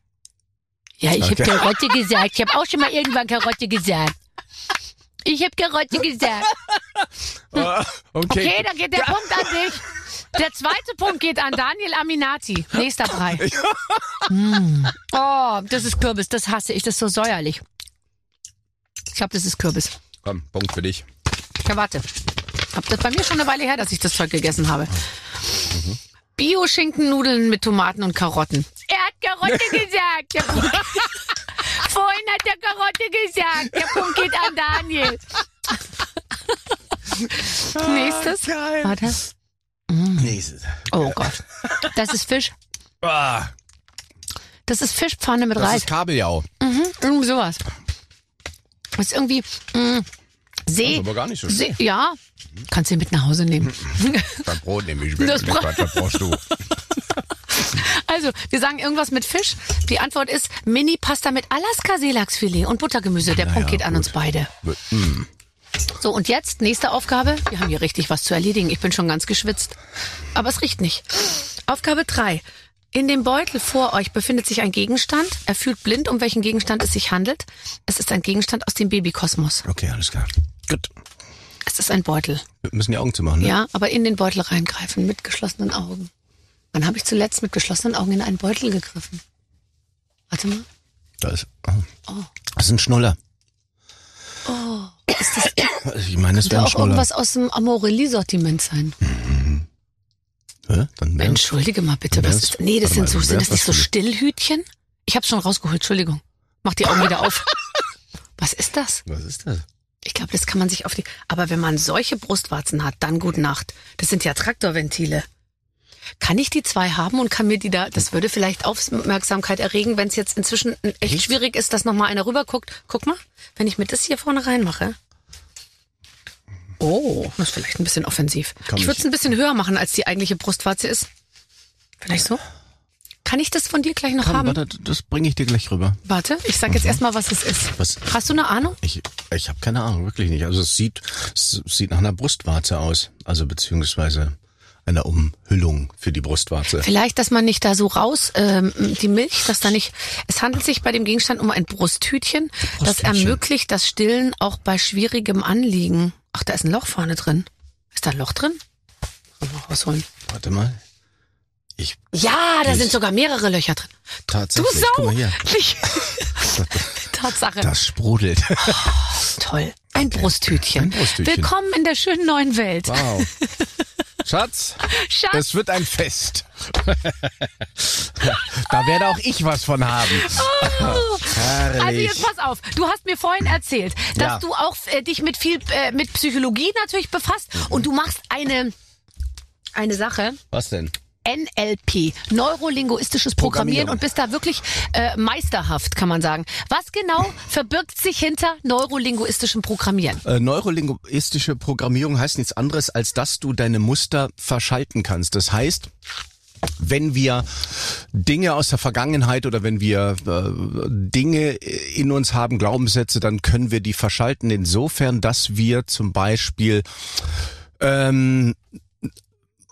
Ja, ich Okay. hab Karotte gesagt. Ich habe auch schon mal irgendwann Karotte gesagt. Ich hab Karotte gesagt. Okay, dann geht der Punkt an dich. Der zweite Punkt geht an Daniel Aminati. Nächster Brei. Mm. Oh, das ist Kürbis. Das hasse ich. Das ist so säuerlich. Ich glaube, das ist Kürbis. Komm, Punkt für dich. Ja, warte. Hab das bei mir schon eine Weile her, dass ich das Zeug gegessen habe. Bio-Schinkennudeln mit Tomaten und Karotten. Er hat Karotte gesagt. Vorhin hat er Karotte gesagt. Der Punkt geht an Daniel. Nächstes. Warte. Nächstes. Oh Gott. Das ist Fisch. Ah, Das ist Fischpfanne mit das Reis. ist Kabeljau. Mhm, irgendwie sowas. Das ist irgendwie mh, See. Das ist aber gar nicht so See. Ja. Kannst du mit nach Hause nehmen. Das Brot nehme ich mit. Das Brot- das brauchst du. Also, wir sagen irgendwas mit Fisch. Die Antwort ist Mini-Pasta mit Alaska-Seelachsfilet und Buttergemüse. Der Punkt geht an uns beide. Mm. So, und jetzt, nächste Aufgabe. Wir haben hier richtig was zu erledigen. Ich bin schon ganz geschwitzt. Aber es riecht nicht. Aufgabe drei. In dem Beutel vor euch befindet sich ein Gegenstand. Er fühlt blind, um welchen Gegenstand es sich handelt. Es ist ein Gegenstand aus dem Babykosmos. Okay, alles klar. Gut. Es ist ein Beutel. Wir müssen die Augen zumachen, ne? Ja, aber in den Beutel reingreifen mit geschlossenen Augen. Wann habe ich zuletzt mit geschlossenen Augen in einen Beutel gegriffen? Warte mal. Da ist, oh. Das ist ein Schnuller. Oh, ist das Ich meine, könnte wäre auch Schnuller. irgendwas aus dem Amorelli-Sortiment sein? Hä? Dann Entschuldige mal bitte, was ist, nee, das sind so, sind das nicht so. Stillhütchen? Ich hab's schon rausgeholt, Entschuldigung. Mach die Augen wieder auf. Was ist das? Was ist das? Ich glaube, das kann man sich auf die, aber wenn man solche Brustwarzen hat, dann gute Nacht. Das sind ja Traktorventile. Kann ich die zwei haben und kann mir die da, das würde vielleicht Aufmerksamkeit erregen, wenn es jetzt inzwischen echt schwierig ist, dass nochmal einer rüberguckt. Guck mal, wenn ich mir das hier vorne reinmache. Oh, das ist vielleicht ein bisschen offensiv. Kann ich würde es ein bisschen höher machen, als die eigentliche Brustwarze ist. Vielleicht so? Kann ich das von dir gleich noch Komm, haben? warte, das bringe ich dir gleich rüber. Warte, ich sag jetzt erstmal, was es ist. Was? Hast du eine Ahnung? Ich, ich habe keine Ahnung, wirklich nicht. Also es sieht, es sieht nach einer Brustwarze aus. Also beziehungsweise einer Umhüllung für die Brustwarze. Vielleicht, dass man nicht da so raus, ähm, die Milch, dass da nicht, es handelt sich bei dem Gegenstand um ein Brusthütchen, das Brusthütchen. ermöglicht das Stillen auch bei schwierigem Anliegen. Ach, da ist ein Loch vorne drin. Ist da ein Loch drin? Mal rausholen. Warte mal. Ich Ja, da sind sogar mehrere Löcher drin. Du tatsächlich. Guck Sau! mal hier. Tatsache. Das sprudelt. Toll. Ein Brusthütchen. Ein Brusthütchen. Willkommen in der schönen neuen Welt. Wow. Schatz, Schatz, es wird ein Fest. da werde auch ich was von haben. Herrlich. Also jetzt pass auf, du hast mir vorhin erzählt, dass Ja. du auch äh, dich mit viel äh, mit Psychologie natürlich befasst Mhm. und du machst eine eine Sache was denn? NLP, neurolinguistisches Programmieren und bist da wirklich äh, meisterhaft, kann man sagen. Was genau verbirgt sich hinter neurolinguistischem Programmieren? Äh, neurolinguistische Programmierung heißt nichts anderes, als dass du deine Muster verschalten kannst. Das heißt, wenn wir Dinge aus der Vergangenheit oder wenn wir äh, Dinge in uns haben, Glaubenssätze, dann können wir die verschalten insofern, dass wir zum Beispiel ähm,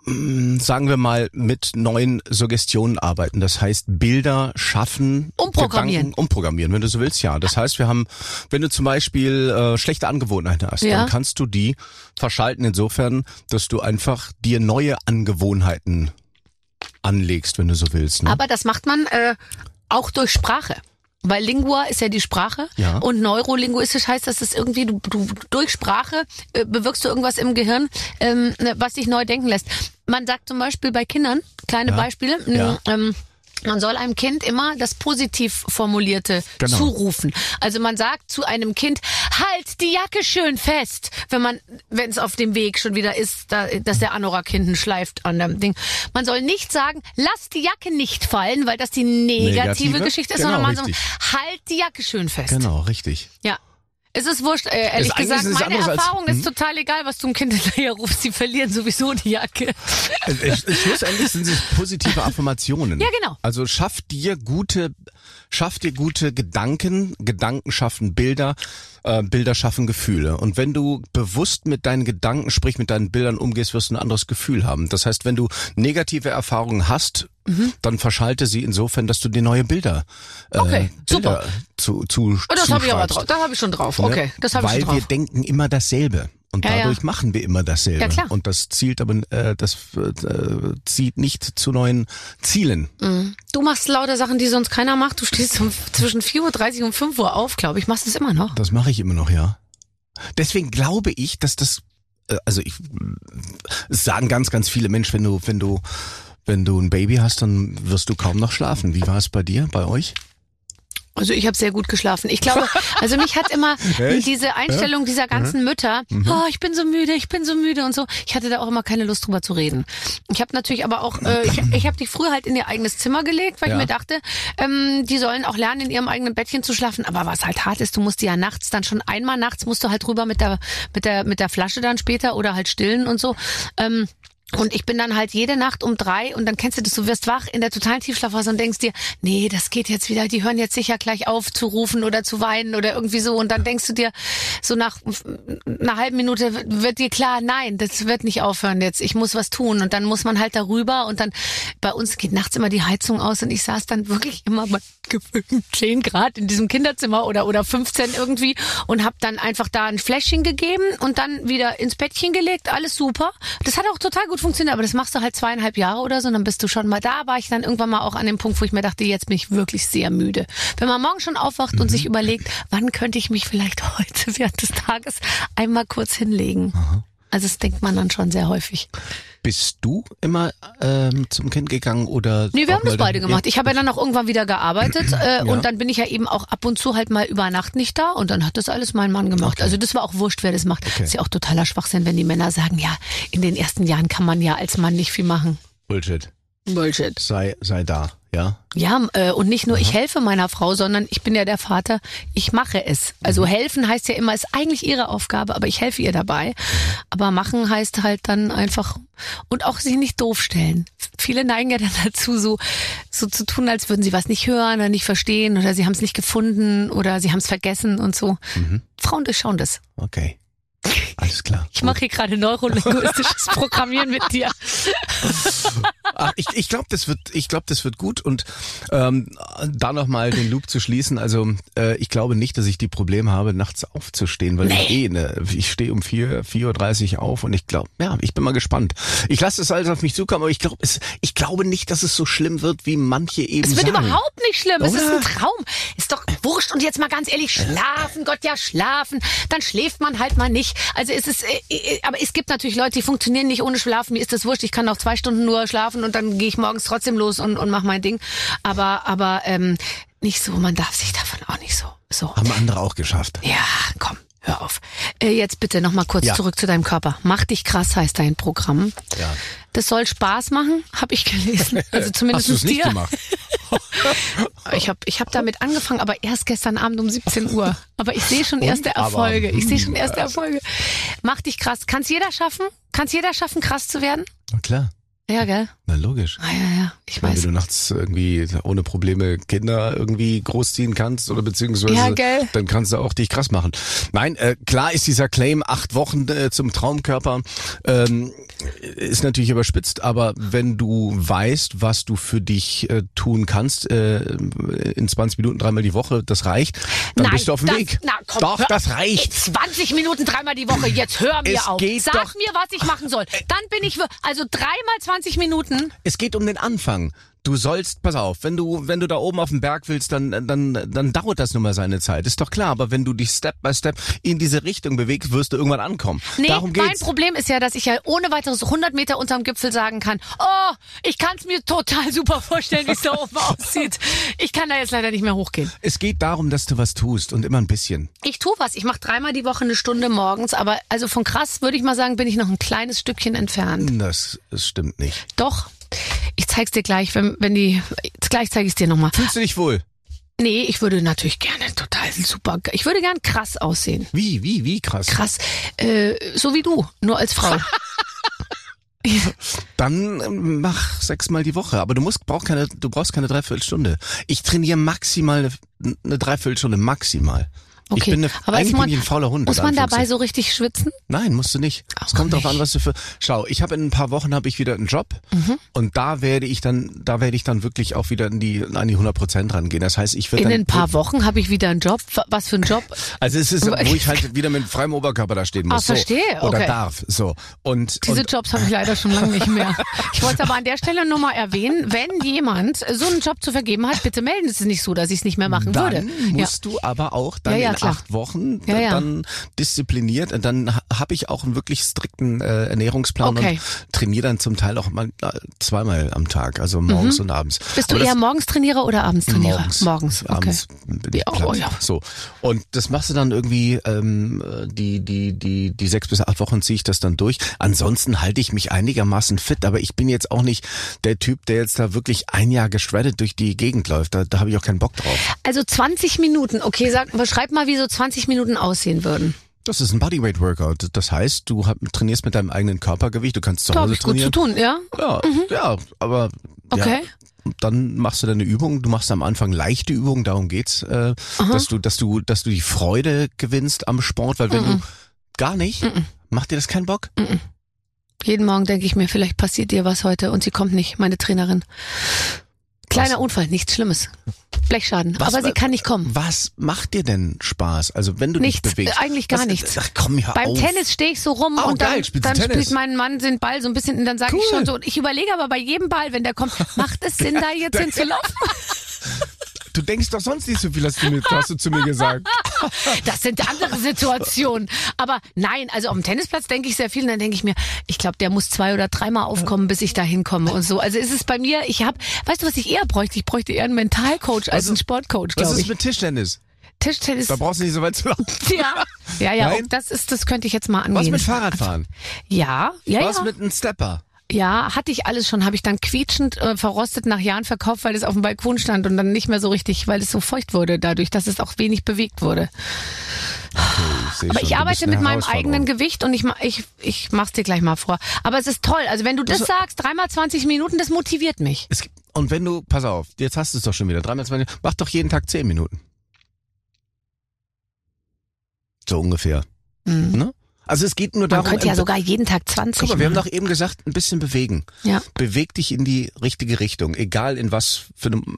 sagen wir mal, mit neuen Suggestionen arbeiten. Das heißt, Bilder schaffen, Umprogrammieren. Gedanken umprogrammieren, wenn du so willst, ja. Das heißt, wir haben, wenn du zum Beispiel äh, schlechte Angewohnheiten hast, Ja. dann kannst du die verschalten insofern, dass du einfach dir neue Angewohnheiten anlegst, wenn du so willst. Ne? Aber das macht man äh, auch durch Sprache. Weil Lingua ist ja die Sprache Ja. und neurolinguistisch heißt, dass es irgendwie, du, du durch Sprache äh, bewirkst du irgendwas im Gehirn, ähm, ne, was dich neu denken lässt. Man sagt zum Beispiel bei Kindern, kleine Ja. Beispiele, Ja. ähm, man soll einem Kind immer das positiv formulierte Genau. zurufen. Also man sagt zu einem Kind, halt die Jacke schön fest, wenn man, wenn es auf dem Weg schon wieder ist, da, dass der Anorak hinten schleift an dem Ding. Man soll nicht sagen, lass die Jacke nicht fallen, weil das die negative, Negative? Geschichte ist, Genau, sondern man soll, richtig. halt die Jacke schön fest. Genau, richtig. Ja. Es ist wurscht, äh, ehrlich Ist gesagt, meine anderes als- Erfahrung ist hm? total egal, was du dem Kind hinterher rufst. Sie verlieren sowieso die Jacke. Äh, Schlussendlich sind es positive Affirmationen. Ja, genau. Also schaff dir gute, schaff dir gute Gedanken, Gedanken schaffen Bilder, äh, Bilder schaffen Gefühle. Und wenn du bewusst mit deinen Gedanken, sprich mit deinen Bildern umgehst, wirst du ein anderes Gefühl haben. Das heißt, wenn du negative Erfahrungen hast, Mhm. dann verschalte sie insofern, dass du dir neue Bilder, äh, Okay, Bilder super. zu, zu Oh, das habe ich aber drauf. Das habe ich schon drauf. Ne? Okay, das habe ich Weil schon drauf. wir denken immer dasselbe. Und Ja, ja. dadurch machen wir immer dasselbe. Ja, klar. Und das zielt aber, äh, das äh, zieht nicht zu neuen Zielen. Du machst lauter Sachen, die sonst keiner macht. Du stehst um, zwischen 4.30 Uhr und 5 Uhr auf, glaube ich. Machst es immer noch. Das mache ich immer noch, ja. Deswegen glaube ich, dass das, äh, also ich, es sagen ganz, ganz viele Menschen, wenn du, wenn du, wenn du ein Baby hast, dann wirst du kaum noch schlafen. Wie war es bei dir, bei euch? Also ich habe sehr gut geschlafen. Ich glaube, also mich hat immer Echt? diese Einstellung dieser ganzen Mütter, oh, ich bin so müde, ich bin so müde und so. Ich hatte da auch immer keine Lust drüber zu reden. Ich habe natürlich aber auch, äh, ich, ich habe die früher halt in ihr eigenes Zimmer gelegt, weil Ja. ich mir dachte, ähm, die sollen auch lernen, in ihrem eigenen Bettchen zu schlafen. Aber was halt hart ist, du musst die ja nachts dann schon einmal nachts musst du halt rüber mit der mit der mit der Flasche dann später oder halt stillen und so. Ähm, und ich bin dann halt jede Nacht um drei und dann kennst du das, du wirst wach in der totalen Tiefschlafphase und denkst dir, nee, das geht jetzt wieder, die hören jetzt sicher gleich auf zu rufen oder zu weinen oder irgendwie so. Und dann denkst du dir, so nach einer halben Minute wird dir klar, nein, das wird nicht aufhören jetzt, ich muss was tun. Und dann muss man halt darüber und dann, bei uns geht nachts immer die Heizung aus und ich saß dann wirklich immer 10 Grad in diesem Kinderzimmer oder, oder 15 irgendwie und hab dann einfach da ein Fläschchen gegeben und dann wieder ins Bettchen gelegt, alles super. Das hat auch total gut funktioniert, aber das machst du halt zweieinhalb Jahre oder so und dann bist du schon mal da, war ich dann irgendwann mal auch an dem Punkt, wo ich mir dachte, jetzt bin ich wirklich sehr müde. Wenn man morgen schon aufwacht und sich überlegt, wann könnte ich mich vielleicht heute während des Tages einmal kurz hinlegen. Also das denkt man dann schon sehr häufig. Bist du immer ähm, zum Kind gegangen oder? Nee, wir haben das beide gemacht. Ich habe ja dann auch irgendwann wieder gearbeitet äh, Ja. und dann bin ich ja eben auch ab und zu halt mal über Nacht nicht da und dann hat das alles mein Mann gemacht. Okay. Also das war auch wurscht, wer das macht. Okay. Ist ja auch totaler Schwachsinn, wenn die Männer sagen, ja, in den ersten Jahren kann man ja als Mann nicht viel machen. Bullshit. Bullshit. Sei, sei da, ja? Ja, äh, und nicht nur ich helfe meiner Frau, sondern ich bin ja der Vater, ich mache es. Also Mhm. helfen heißt ja immer, ist eigentlich ihre Aufgabe, aber ich helfe ihr dabei. Aber machen heißt halt dann einfach und auch sich nicht doof stellen. Viele neigen ja dann dazu, so, so zu tun, als würden sie was nicht hören oder nicht verstehen oder sie haben es nicht gefunden oder sie haben es vergessen und so. Mhm. Frauen durchschauen das. Okay. Alles klar. Ich mache hier gerade neurolinguistisches Programmieren mit dir. Ach, ich ich glaube, das wird, ich glaube, das wird gut und ähm, da noch mal den Loop zu schließen. Also äh, ich glaube nicht, dass ich die Probleme habe, nachts aufzustehen, weil ich eh, ne, ich stehe um vier, vier Uhr dreißig auf und ich glaube, ja, ich bin mal gespannt. Ich lasse es alles auf mich zukommen, aber ich glaube, ich glaube nicht, dass es so schlimm wird, wie manche eben Es wird sagen. überhaupt nicht schlimm. Es ist Oder? ein Traum. Ist doch wurscht. Und jetzt mal ganz ehrlich, schlafen, Gott ja, schlafen. Dann schläft man halt mal nicht. Also es ist, äh, äh, aber es gibt natürlich Leute, die funktionieren nicht ohne Schlafen. Mir ist das wurscht. Ich kann auch zwei Stunden nur schlafen und dann gehe ich morgens trotzdem los und, und mache mein Ding. Aber, aber ähm, nicht so. Man darf sich davon auch nicht so. So. Haben andere auch geschafft. Ja, komm. Hör auf. Äh, jetzt bitte noch mal kurz Ja. zurück zu deinem Körper. Mach dich krass heißt dein Programm. Ja. Das soll Spaß machen, habe ich gelesen. Also zumindest Hast nicht dir. gemacht? Ich habe ich hab damit angefangen, aber erst gestern Abend um 17 Uhr. Aber ich sehe schon erste Aber, Erfolge. Ich sehe schon hm, erste Erfolge. Mach dich krass. Kann's jeder schaffen? Kann's jeder schaffen, krass zu werden? Na klar. Ja, gell? Na logisch. Ah, ja, ja. Ich Wenn weiß. du nachts irgendwie ohne Probleme Kinder irgendwie großziehen kannst oder beziehungsweise Ja, gell. dann kannst du auch dich krass machen. Nein, äh, klar ist dieser Claim acht Wochen äh, zum Traumkörper ähm, ist natürlich überspitzt, aber wenn du weißt, was du für dich äh, tun kannst äh, in 20 Minuten dreimal die Woche, das reicht, dann Nein, bist du auf dem das, Weg. Na, komm, Doch, hör- das reicht. 20 Minuten dreimal die Woche. Jetzt hör mir Es auf. geht Sag doch- mir, was ich machen soll. Dann bin ich also dreimal 20 Minuten. Es geht um den Anfang. Du sollst, pass auf, wenn du, wenn du da oben auf dem Berg willst, dann, dann, dann dauert das nun mal seine Zeit. Ist doch klar. Aber wenn du dich Step by Step in diese Richtung bewegst, wirst du irgendwann ankommen. Nee, Darum mein geht's. Problem ist ja, dass ich ja ohne weiteres 100 Meter unterm Gipfel sagen kann, oh, ich kann es mir total super vorstellen, wie es da oben aussieht. Ich kann da jetzt leider nicht mehr hochgehen. Es geht darum, dass du was tust und immer ein bisschen. Ich tue was. Ich mache dreimal die Woche eine Stunde morgens, aber also von krass würde ich mal sagen, bin ich noch ein kleines Stückchen entfernt. Das, das stimmt nicht. Doch. Ich zeig's dir gleich, wenn, wenn die. Gleich zeige ich dir nochmal. Fühlst du dich wohl? Nee, ich würde natürlich gerne total super. Ich würde gern krass aussehen. Wie, wie, wie krass? Krass. Äh, so wie du, nur als Frau. Dann ähm, mach sechsmal die Woche. Aber du musst, brauch keine, du brauchst keine Dreiviertelstunde. Ich trainiere maximal eine, eine Dreiviertelstunde, maximal. Ich Okay. bin eine, Aber eigentlich man, bin ich ein fauler Hund. muss man dabei so richtig schwitzen? Nein, musst du nicht. Es kommt darauf an, was du für. Schau, ich habe in ein paar Wochen habe ich wieder einen Job Mhm. und da werde ich dann, da werde ich dann wirklich auch wieder in die an die 100 Prozent rangehen. Das heißt, ich werde In ein paar Wochen habe ich wieder einen Job. Wa- Was für ein Job? also es ist, wo ich halt wieder mit freiem Oberkörper da stehen muss. Ah, verstehe, so. Oder okay. darf. So und, Diese und Jobs habe ich leider schon lange nicht mehr. Ich wollte aber an der Stelle nur mal erwähnen, wenn jemand so einen Job zu vergeben hat, bitte melden. Es ist nicht so, dass ich es nicht mehr machen dann würde. Ja. musst du aber auch dann Ja, ja, in klar. acht Wochen Ja, ja. dann diszipliniert und dann ha- habe ich auch einen wirklich strikten äh, Ernährungsplan Okay. und trainiere dann zum Teil auch mal äh, zweimal am Tag, also morgens und abends. Mhm. Bist du Aber eher Morgenstrainierer oder Abendstrainierer? Morgens. Morgens, okay. Abends bin ich platt. oh ja. So. Und das machst du dann irgendwie, ähm, die, die, die, die sechs bis acht Wochen ziehe ich das dann durch. Ansonsten halte ich mich einigermaßen fit, aber ich bin jetzt auch nicht der Typ, der jetzt da wirklich ein Jahr geschreddet durch die Gegend läuft. Da, da habe ich auch keinen Bock drauf. Also 20 Minuten. Okay, sag, beschreib mal, wie so 20 Minuten aussehen würden. Das ist ein Bodyweight Workout. Das heißt, du trainierst mit deinem eigenen Körpergewicht, du kannst zu habe Hause ich gut zu trainieren. tun, ja? Ja, ja, aber Okay. ja, dann machst du deine Übung. Du machst am Anfang leichte Übungen, darum geht's, äh, dass du, dass du, dass du die Freude gewinnst am Sport, weil wenn du gar nicht, macht dir das keinen Bock? Jeden Morgen denke ich mir, vielleicht passiert dir was heute und sie kommt nicht, meine Trainerin. Kleiner Was? Unfall, nichts Schlimmes. Blechschaden. Was- aber sie kann nicht kommen. Was macht dir denn Spaß? Also wenn du Nichts, dich bewegst. eigentlich gar was, nichts. Ach komm, hör Beim auf. Tennis stehe ich so rum Oh, und dann, geil, dann spielt mein Mann den Ball so ein bisschen und dann sage ich Cool. schon so. Und ich überlege aber bei jedem Ball, wenn der kommt, macht es Sinn, da jetzt hinzulaufen? Du denkst doch sonst nicht so viel, hast du, mir, hast du zu mir gesagt. Das sind andere Situationen. Aber nein, also auf dem Tennisplatz denke ich sehr viel und dann denke ich mir, ich glaube, der muss zwei oder dreimal aufkommen, bis ich da hinkomme und so. Also ist es bei mir, ich habe, weißt du, was ich eher bräuchte? Ich bräuchte eher einen Mentalcoach als einen Sportcoach, Was glaube ist ich. mit Tischtennis? Tischtennis. Da brauchst du nicht so weit zu laufen. Ja, ja, ja. Das ist, das könnte ich jetzt mal angehen. Was mit Fahrradfahren? Ja, ja, Was ja. mit einem Stepper? Ja, hatte ich alles schon, habe ich dann quietschend äh, verrostet nach Jahren verkauft, weil es auf dem Balkon stand und dann nicht mehr so richtig, weil es so feucht wurde, dadurch, dass es auch wenig bewegt wurde. Ich seh Aber schon, ich arbeite mit meinem eigenen Gewicht und ich, ich, ich mach's dir gleich mal vor. Aber es ist toll. Also wenn du das sagst, dreimal 20 Minuten, das motiviert mich. Es und wenn du, pass auf, jetzt hast du es doch schon wieder, dreimal 20, mach doch jeden Tag 10 Minuten. So ungefähr. Mhm. Ne? Also es geht nur Man darum, könnte ja sogar jeden Tag 20 Guck mal, wir haben machen. doch eben gesagt, ein bisschen bewegen. Ja. Beweg dich in die richtige Richtung, egal in was für einem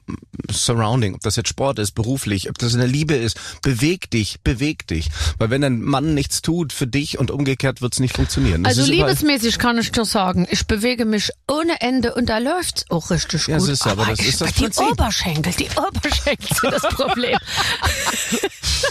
Surrounding, ob das jetzt Sport ist, beruflich, ob das in der Liebe ist. Beweg dich, beweg dich. Weil wenn ein Mann nichts tut für dich und umgekehrt wird's nicht funktionieren. Das Also ist liebesmäßig kann ich dir sagen, ich bewege mich ohne Ende und da läuft's auch richtig Ja, gut. siehst du, aber das ich, ist das die Prinzip. Oberschenkel, die Oberschenkel sind das Problem.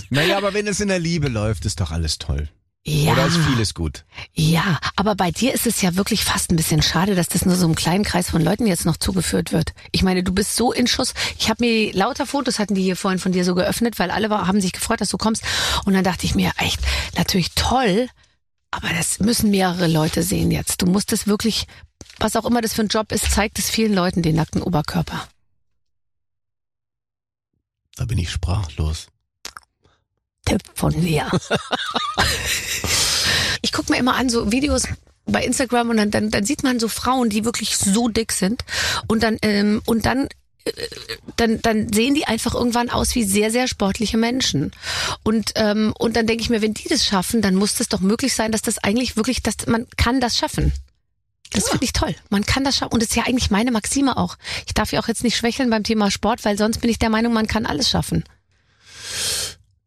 Naja, aber wenn es in der Liebe läuft, ist doch alles toll. Ja. Oder ist vieles gut. Ja, aber bei dir ist es ja wirklich fast ein bisschen schade, dass das nur so einem kleinen Kreis von Leuten jetzt noch zugeführt wird. Ich meine, du bist so in Schuss. Ich habe mir lauter Fotos hatten die hier vorhin von dir so geöffnet, weil alle war, haben sich gefreut, dass du kommst. Und dann dachte ich mir, echt, natürlich toll, aber das müssen mehrere Leute sehen jetzt. Du musst es wirklich, was auch immer das für ein Job ist, zeigt es vielen Leuten den nackten Oberkörper. Da bin ich sprachlos. Tipp von mir. ich gucke mir immer an so Videos bei Instagram und dann, dann, dann sieht man so Frauen, die wirklich so dick sind und dann ähm, und dann äh, dann, dann sehen die einfach irgendwann aus wie sehr, sehr sportliche Menschen. Und, ähm, und dann denke ich mir, wenn die das schaffen, dann muss das doch möglich sein, dass das eigentlich wirklich, dass man kann das schaffen. Das finde ich toll. Man kann das schaffen. Und das ist ja eigentlich meine Maxime auch. Ich darf ja auch jetzt nicht schwächeln beim Thema Sport, weil sonst bin ich der Meinung, man kann alles schaffen.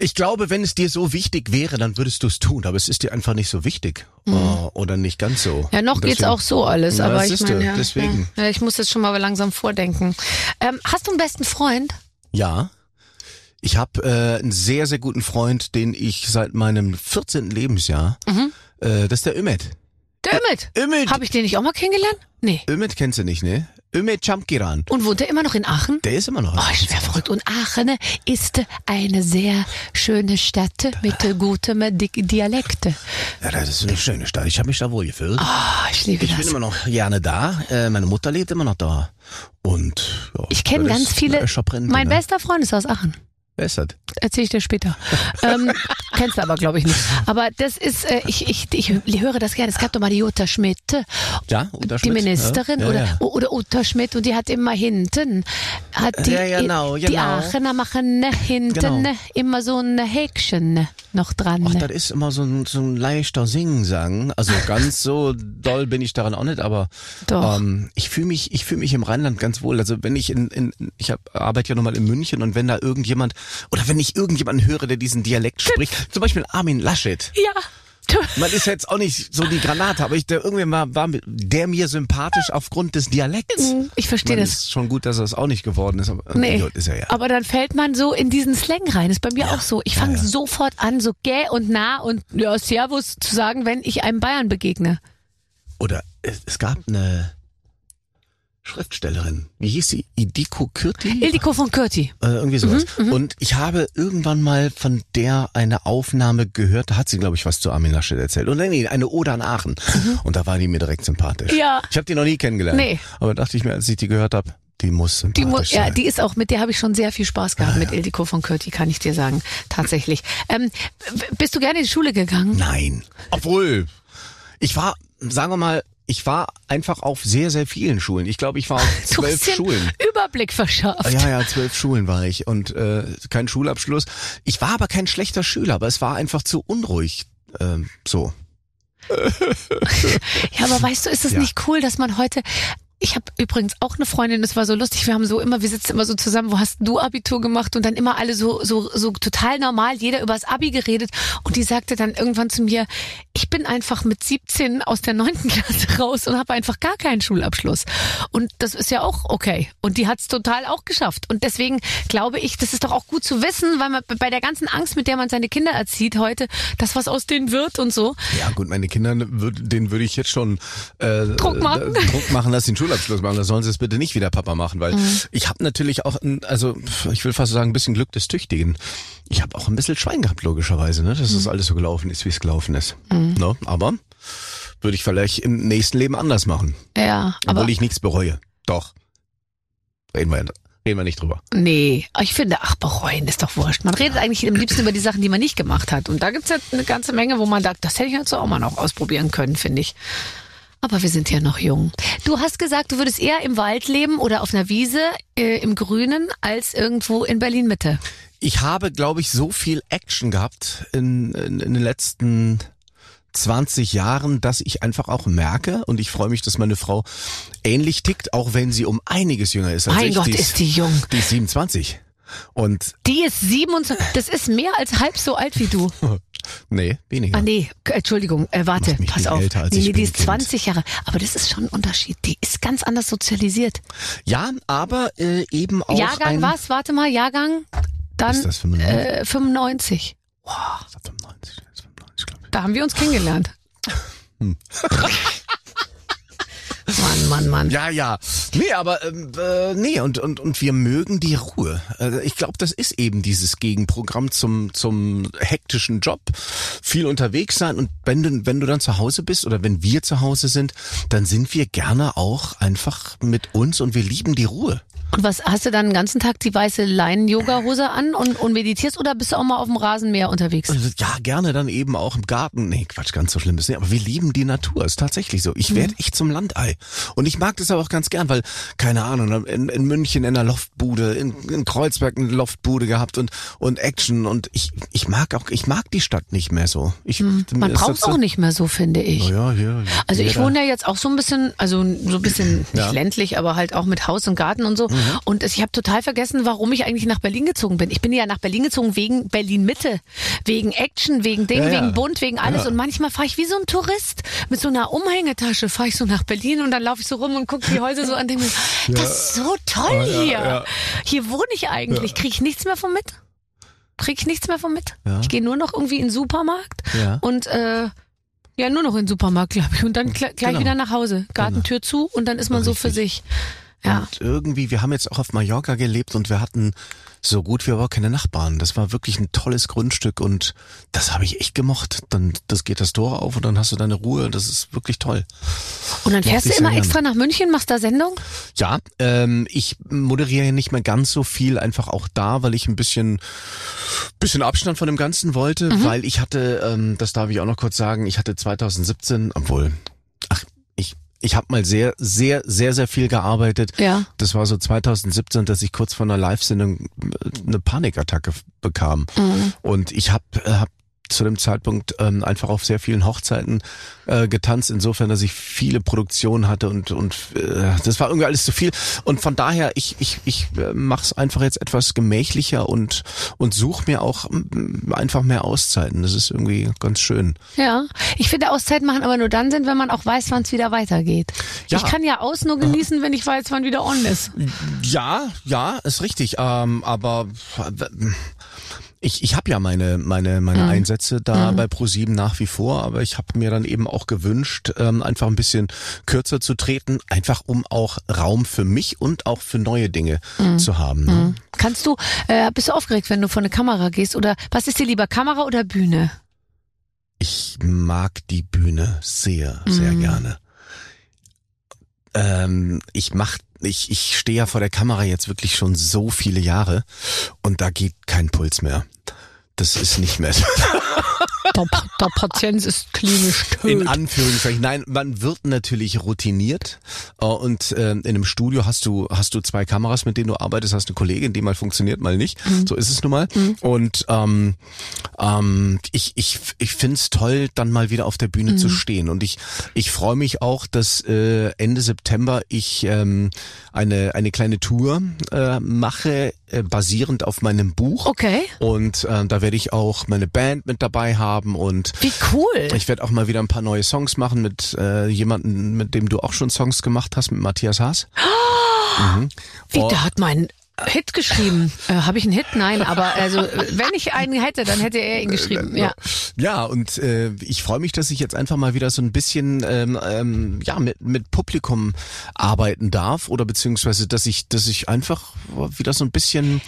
Ich glaube, wenn es dir so wichtig wäre, dann würdest du es tun, aber es ist dir einfach nicht so wichtig. Äh, Oder nicht ganz so. Mhm. Ja, noch Und geht's deswegen- auch so alles, Ja, aber ich meine, ja, deswegen. Ja, ich muss jetzt schon mal langsam vordenken. Ähm, hast du einen besten Freund? Ja. Ich habe äh, einen sehr, sehr guten Freund, den ich seit meinem 14. Lebensjahr, Mhm. äh, das ist der Ümit. Der Ümit. Ümit, Habe ich den nicht auch mal kennengelernt? Nee. Ümit kennst du nicht, ne? Ümit Chamkiran. Und wohnt er immer noch in Aachen? Der ist immer noch. Oh, ich wäre verrückt. Und Aachen ist eine sehr schöne Stadt mit gutem Di Dialekt. Ja, das ist eine schöne Stadt. Ich habe mich da wohl gefühlt. Oh, ich liebe ich bin das. immer noch gerne da. Äh, meine Mutter lebt immer noch da. Und ja, Ich kenne ganz viele. Mein ne? bester Freund ist aus Aachen. Das? Erzähle ich dir später. ähm, kennst du aber, glaube ich, nicht. Aber das ist, äh, ich, ich, ich höre das gerne. Es gab doch mal die Jutta Schmidt, Ja, Uta die Schmidt? Ministerin, ja, ja, oder, ja. oder Uta Schmidt, und die hat immer hinten, hat die, ja, genau, die genau. Aachener machen hinten Genau. immer so ein Häkchen noch dran. Ach, das ist immer so ein, so ein leichter Singsang. Also ganz so doll bin ich daran auch nicht, aber ähm, ich fühle mich, ich fühle mich im Rheinland ganz wohl. Also wenn ich in, in ich hab, arbeite ja nochmal in München und wenn da irgendjemand oder wenn ich irgendjemanden höre, der diesen Dialekt spricht, zum Beispiel Armin Laschet. ja. Man ist jetzt auch nicht so die Granate, aber ich der irgendwie war, war der mir sympathisch aufgrund des Dialekts. Ich verstehe das. ist schon gut, dass er es auch nicht geworden ist. Aber Nee. Ist er ja. Aber dann fällt man so in diesen Slang rein. Ist bei mir auch so. Ich fange ja. sofort an, so gäh und nah und ja, Servus zu sagen, wenn ich einem Bayern begegne. Oder es, es gab eine Schriftstellerin. Wie hieß sie? Idiko Kürti? Ildiko von Kürti. Äh, irgendwie sowas. Und ich habe irgendwann mal von der eine Aufnahme gehört, da hat sie, glaube ich, was zu Armin Laschet erzählt. Und nee, eine Ode an Aachen. Und da war die mir direkt sympathisch. Ja. Ich habe die noch nie kennengelernt. Nee. Aber dachte ich mir, als ich die gehört habe, die muss sympathisch Die, mu- ja, sein. die ist auch, mit der habe ich schon sehr viel Spaß gehabt, mit Ildiko von Kürti, kann ich dir sagen. Tatsächlich. Ähm, bist du gerne in die Schule gegangen? Nein. Obwohl, ich war, sagen wir mal, ich war einfach auf sehr, sehr vielen Schulen. Ich glaube, ich war auf zwölf Schulen. Überblick verschafft. Ja, ja, zwölf Schulen war ich und äh, kein Schulabschluss. Ich war aber kein schlechter Schüler, aber es war einfach zu unruhig. Ähm, so. Ja, aber weißt du, ist es Ja. nicht cool, dass man heute ich habe übrigens auch eine Freundin, das war so lustig, wir haben so immer, wir sitzen immer so zusammen, wo hast du Abitur gemacht und dann immer alle so, so, so total normal, jeder übers Abi geredet und die sagte dann irgendwann zu mir, ich bin einfach mit 17 aus der neunten Klasse raus und habe einfach gar keinen Schulabschluss. Und das ist ja auch okay. Und die hat's total auch geschafft. Und deswegen glaube ich, das ist doch auch gut zu wissen, weil man bei der ganzen Angst, mit der man seine Kinder erzieht heute, dass was aus denen wird und so. Ja gut, meine Kinder, denen würde ich jetzt schon äh, Druck machen. äh, Druck machen, dass sie einen Schulabschluss machen. Da sollen sie es bitte nicht wieder Papa machen, weil Mhm. ich habe natürlich auch, ein, also ich will fast sagen, ein bisschen Glück des Tüchtigen. Ich habe auch ein bisschen Schwein gehabt, logischerweise, ne? dass das Mhm. alles so gelaufen ist, wie es gelaufen ist. Ne? Aber würde ich vielleicht im nächsten Leben anders machen, Ja, obwohl aber ich nichts bereue. Doch. Reden wir, reden wir nicht drüber. nee, ich finde, ach, bereuen ist doch wurscht. Man redet eigentlich am liebsten über die Sachen, die man nicht gemacht hat. Und da gibt's ja eine ganze Menge, wo man sagt, das hätte ich jetzt auch mal noch ausprobieren können, finde ich. Aber wir sind ja noch jung. Du hast gesagt, du würdest eher im Wald leben oder auf einer Wiese äh, im Grünen als irgendwo in Berlin Mitte. Ich habe, glaube ich, so viel Action gehabt in, in, in den letzten 20 Jahren, dass ich einfach auch merke und ich freue mich, dass meine Frau ähnlich tickt, auch wenn sie um einiges jünger ist als Mein ich. Gott, die ist die jung. Die ist 27. Und Die ist 27. Das ist mehr als halb so alt wie du. nee, weniger. Ah nee, Entschuldigung, äh, warte, pass auf. älter, als nee, ich nee, die ist Kind. 20 Jahre. Aber das ist schon ein Unterschied. Die ist ganz anders sozialisiert. Ja, aber äh, eben auch Jahrgang was? Warte mal, Jahrgang? Dann Ist das 95? Äh, 95. 95, 95 glaube ich. Da haben wir uns kennengelernt. Hm. Mann, Mann, Mann. Ja, ja. Nee, aber ähm, äh, nee, und, und, und wir mögen die Ruhe. Äh, ich glaube, das ist eben dieses Gegenprogramm zum, zum hektischen Job. Viel unterwegs sein und wenn du, wenn du dann zu Hause bist oder wenn wir zu Hause sind, dann sind wir gerne auch einfach mit uns und wir lieben die Ruhe. Und was, hast du dann den ganzen Tag die weiße Leinen-Yoga-Hose an und, und meditierst oder bist du auch mal auf dem Rasenmäher unterwegs? Also, Ja, gerne dann eben auch im Garten. Nee, Quatsch, ganz so schlimm ist nicht. Aber wir lieben die Natur. Ist tatsächlich so. Ich werde echt zum Landei. Und ich mag das aber auch ganz gern, weil, keine Ahnung, in, in München in einer Loftbude, in, in Kreuzberg eine Loftbude gehabt und, und Action. Und ich, ich mag auch, ich mag die Stadt nicht mehr so. Ich, Man mir ist braucht so- auch nicht mehr so, finde ich. Ja, ja, ja. Also ich wohne ja jetzt auch so ein bisschen, also so ein bisschen nicht. Mhm. ländlich, aber halt auch mit Haus und Garten und so. Und ich habe total vergessen, warum ich eigentlich nach Berlin gezogen bin. Ich bin ja nach Berlin gezogen wegen Berlin Mitte, wegen Action, wegen Ding, wegen Bunt, wegen alles. Und manchmal fahre ich wie so ein Tourist mit so einer Umhängetasche, fahre ich so nach Berlin und dann laufe ich so rum und gucke die Häuser so an, denke mir, das ist so toll Oh, ja, hier. ja. Hier wohne ich eigentlich. Kriege ich nichts mehr von mit? Kriege ich nichts mehr von mit? Ich gehe nur noch irgendwie in den Supermarkt Ja. und äh, ja, nur noch in den Supermarkt, glaube ich. Und dann gl gleich Genau. wieder nach Hause. Gartentür zu und dann ist man so für sich. Ja. Und irgendwie, wir haben jetzt auch auf Mallorca gelebt und wir hatten so gut wie aber auch keine Nachbarn. Das war wirklich ein tolles Grundstück und das habe ich echt gemocht. Dann das geht das Tor auf und dann hast du deine Ruhe. Das ist wirklich toll. Und dann fährst du immer gern. extra nach München, machst da Sendung? Ja, ähm, ich moderiere ja nicht mehr ganz so viel, einfach auch da, weil ich ein bisschen, bisschen Abstand von dem Ganzen wollte, Mhm. weil ich hatte, ähm, das darf ich auch noch kurz sagen, ich hatte 2017, obwohl, ich, habe mal sehr, sehr, sehr, sehr viel gearbeitet. Ja. Das war so 2017, dass ich kurz vor einer Live-Sendung äh, eine Panikattacke bekam. Mhm. Und ich habe hab zu dem Zeitpunkt ähm, einfach auf sehr vielen Hochzeiten äh, getanzt, insofern, dass ich viele Produktionen hatte und und äh, das war irgendwie alles zu viel. Und von daher, ich ich ich äh, mach's einfach jetzt etwas gemächlicher und und suche mir auch einfach mehr Auszeiten. Das ist irgendwie ganz schön. Ja. Ich finde, Auszeiten machen aber nur dann Sinn, wenn man auch weiß, wann es wieder weitergeht. Ja. Ich kann ja aus nur genießen, wenn ich weiß, wann wieder on ist. Ja, ja, ist richtig. Ähm, aber ich, ich habe ja meine meine meine Mhm. Einsätze da bei ProSieben nach wie vor, aber ich habe mir dann eben auch gewünscht, ähm, einfach ein bisschen kürzer zu treten, einfach um auch Raum für mich und auch für neue Dinge Mhm. zu haben. Ne? Kannst du, äh, bist du aufgeregt, wenn du vor eine Kamera gehst? Oder was ist dir lieber, Kamera oder Bühne? Ich mag die Bühne sehr, sehr Mhm. gerne. Ähm, ich mach, ich, ich stehe ja vor der Kamera jetzt wirklich schon so viele Jahre und da geht kein Puls mehr. Das ist nicht mehr. Der, der Patient ist klinisch tot. In Anführungszeichen. Nein, man wird natürlich routiniert äh, und äh, in einem Studio hast du hast du zwei Kameras, mit denen du arbeitest, hast eine Kollegin, die mal funktioniert, mal nicht. So ist es nun mal. Und ähm, ähm, ich ich ich find's toll, dann mal wieder auf der Bühne zu stehen. Und ich ich freue mich auch, dass äh, Ende September ich ähm, eine eine kleine Tour äh, mache, äh, basierend auf meinem Buch. Okay. Und äh, da werde ich auch meine Band mit dabei haben und Wie cool. ich werde auch mal wieder ein paar neue Songs machen mit äh, jemandem, mit dem du auch schon Songs gemacht hast, mit Matthias Haas. Wie, Oh. der hat meinen Hit geschrieben. Äh, Habe ich einen Hit? Nein, aber also äh, wenn ich einen hätte, dann hätte er ihn geschrieben. Ja. Ja, und äh, ich freue mich, dass ich jetzt einfach mal wieder so ein bisschen ähm, ähm, ja mit, mit Publikum arbeiten darf oder beziehungsweise dass ich dass ich einfach wieder so ein bisschen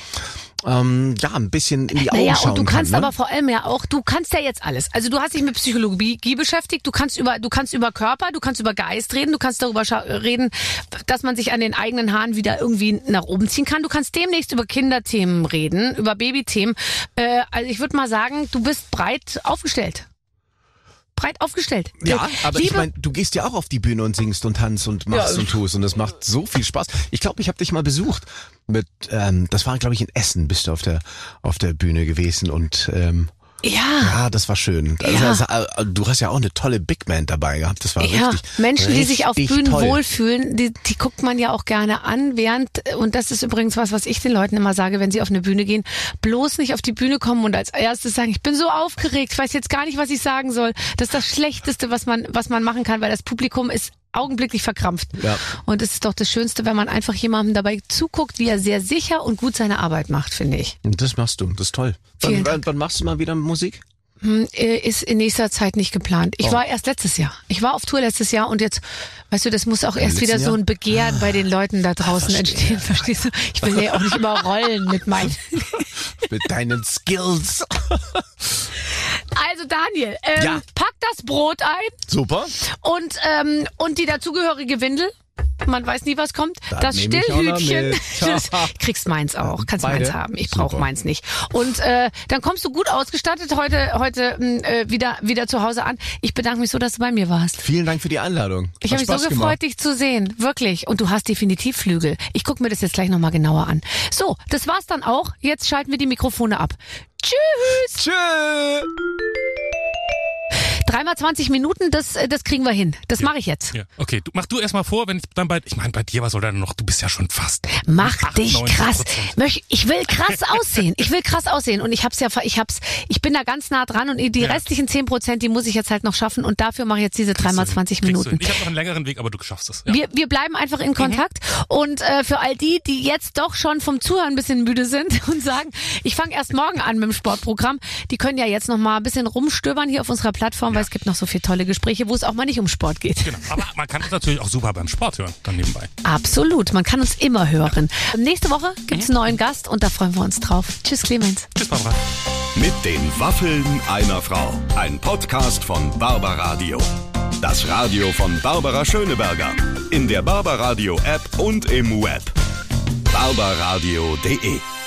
ähm, ja ein bisschen in die Augen Naja, schauen und du kann. kannst ne? aber vor allem ja auch, du kannst ja jetzt alles. Also du hast dich mit Psychologie beschäftigt, du kannst über, du kannst über Körper, du kannst über Geist reden, du kannst darüber scha- reden, dass man sich an den eigenen Haaren wieder irgendwie nach oben ziehen kann. Du kannst demnächst über Kinderthemen reden, über Babythemen. Äh, also ich würde mal sagen, du bist breit aufgestellt. Breit aufgestellt. Ja, aber ich Liebe, meine, du gehst ja auch auf die Bühne und singst und tanzt und machst Ja. und tust und das macht so viel Spaß. Ich glaube, ich habe dich mal besucht mit, ähm, das war glaube ich in Essen, bist du auf der auf der Bühne gewesen und ähm, ja. ja, das war schön. Also, Ja. also, äh, du hast ja auch eine tolle Big Band dabei gehabt. Das war Ja, richtig. Menschen, die sich auf richtig Bühnen toll. wohlfühlen, die, die guckt man ja auch gerne an, während, und das ist übrigens was, was ich den Leuten immer sage, wenn sie auf eine Bühne gehen, bloß nicht auf die Bühne kommen und als erstes sagen, ich bin so aufgeregt, ich weiß jetzt gar nicht, was ich sagen soll. Das ist das Schlechteste, was man, was man machen kann, weil das Publikum ist augenblicklich verkrampft. Ja. Und es ist doch das Schönste, wenn man einfach jemandem dabei zuguckt, wie er sehr sicher und gut seine Arbeit macht, finde ich. Und das machst du, das ist toll. Wann, wann, wann machst du mal wieder Musik? Hm, äh, ist in nächster Zeit nicht geplant. Ich Oh. war erst letztes Jahr. Ich war auf Tour letztes Jahr und jetzt, weißt du, das muss auch erst wieder so Jahr? Ah. ein Begehren bei den Leuten da draußen verstehe. entstehen, verstehst du? Ich will ja auch nicht überrollen mit meinen. Mit deinen Skills. Also Daniel, ähm, Ja. pack das Brot ein Super. und ähm, und die dazugehörige Windel. Man weiß nie, was kommt. Dann das Stillhütchen. Das, kriegst meins auch. Kannst Beide? meins haben. Ich brauche meins nicht. Und äh, dann kommst du gut ausgestattet heute heute mh, äh, wieder wieder zu Hause an. Ich bedanke mich so, dass du bei mir warst. Vielen Dank für die Einladung. Ich habe mich so gefreut, gemacht. dich zu sehen. Wirklich. Und du hast definitiv Flügel. Ich gucke mir das jetzt gleich nochmal genauer an. So, das war's dann auch. Jetzt schalten wir die Mikrofone ab. Tschüss! Tschö. Dreimal 20 Minuten, das, äh, das kriegen wir hin. Das mache ich jetzt. Ja, okay. Du, mach du erst mal vor, wenn ich dann bei, ich meine, bei dir, was soll da noch? Du bist ja schon fast. Mach dich 98%. krass. Ich will krass aussehen. Ich will krass aussehen. Und ich hab's ja, ich hab's, ich bin da ganz nah dran und die Ja. restlichen 10 Prozent, die muss ich jetzt halt noch schaffen. Und dafür mache ich jetzt diese dreimal 20 Kriegst du Minuten. Ich habe noch einen längeren Weg, aber du schaffst es. Ja. Wir, wir bleiben einfach in Kontakt. Und äh, für all die, die jetzt doch schon vom Zuhören ein bisschen müde sind und sagen, ich fange erst morgen an mit dem Sportprogramm, die können ja jetzt noch mal ein bisschen rumstöbern hier auf unserer Plattform, weil es gibt noch so viele tolle Gespräche, wo es auch mal nicht um Sport geht. Genau. Aber man kann es natürlich auch super beim Sport hören, dann nebenbei. Absolut, man kann uns immer hören. Nächste Woche gibt's einen neuen Gast und da freuen wir uns drauf. Tschüss, Clemens. Tschüss, Barbara. Mit den Waffeln einer Frau. Ein Podcast von Barbaradio. Das Radio von Barbara Schöneberger. In der Barbaradio App und im Web. barbaradio.de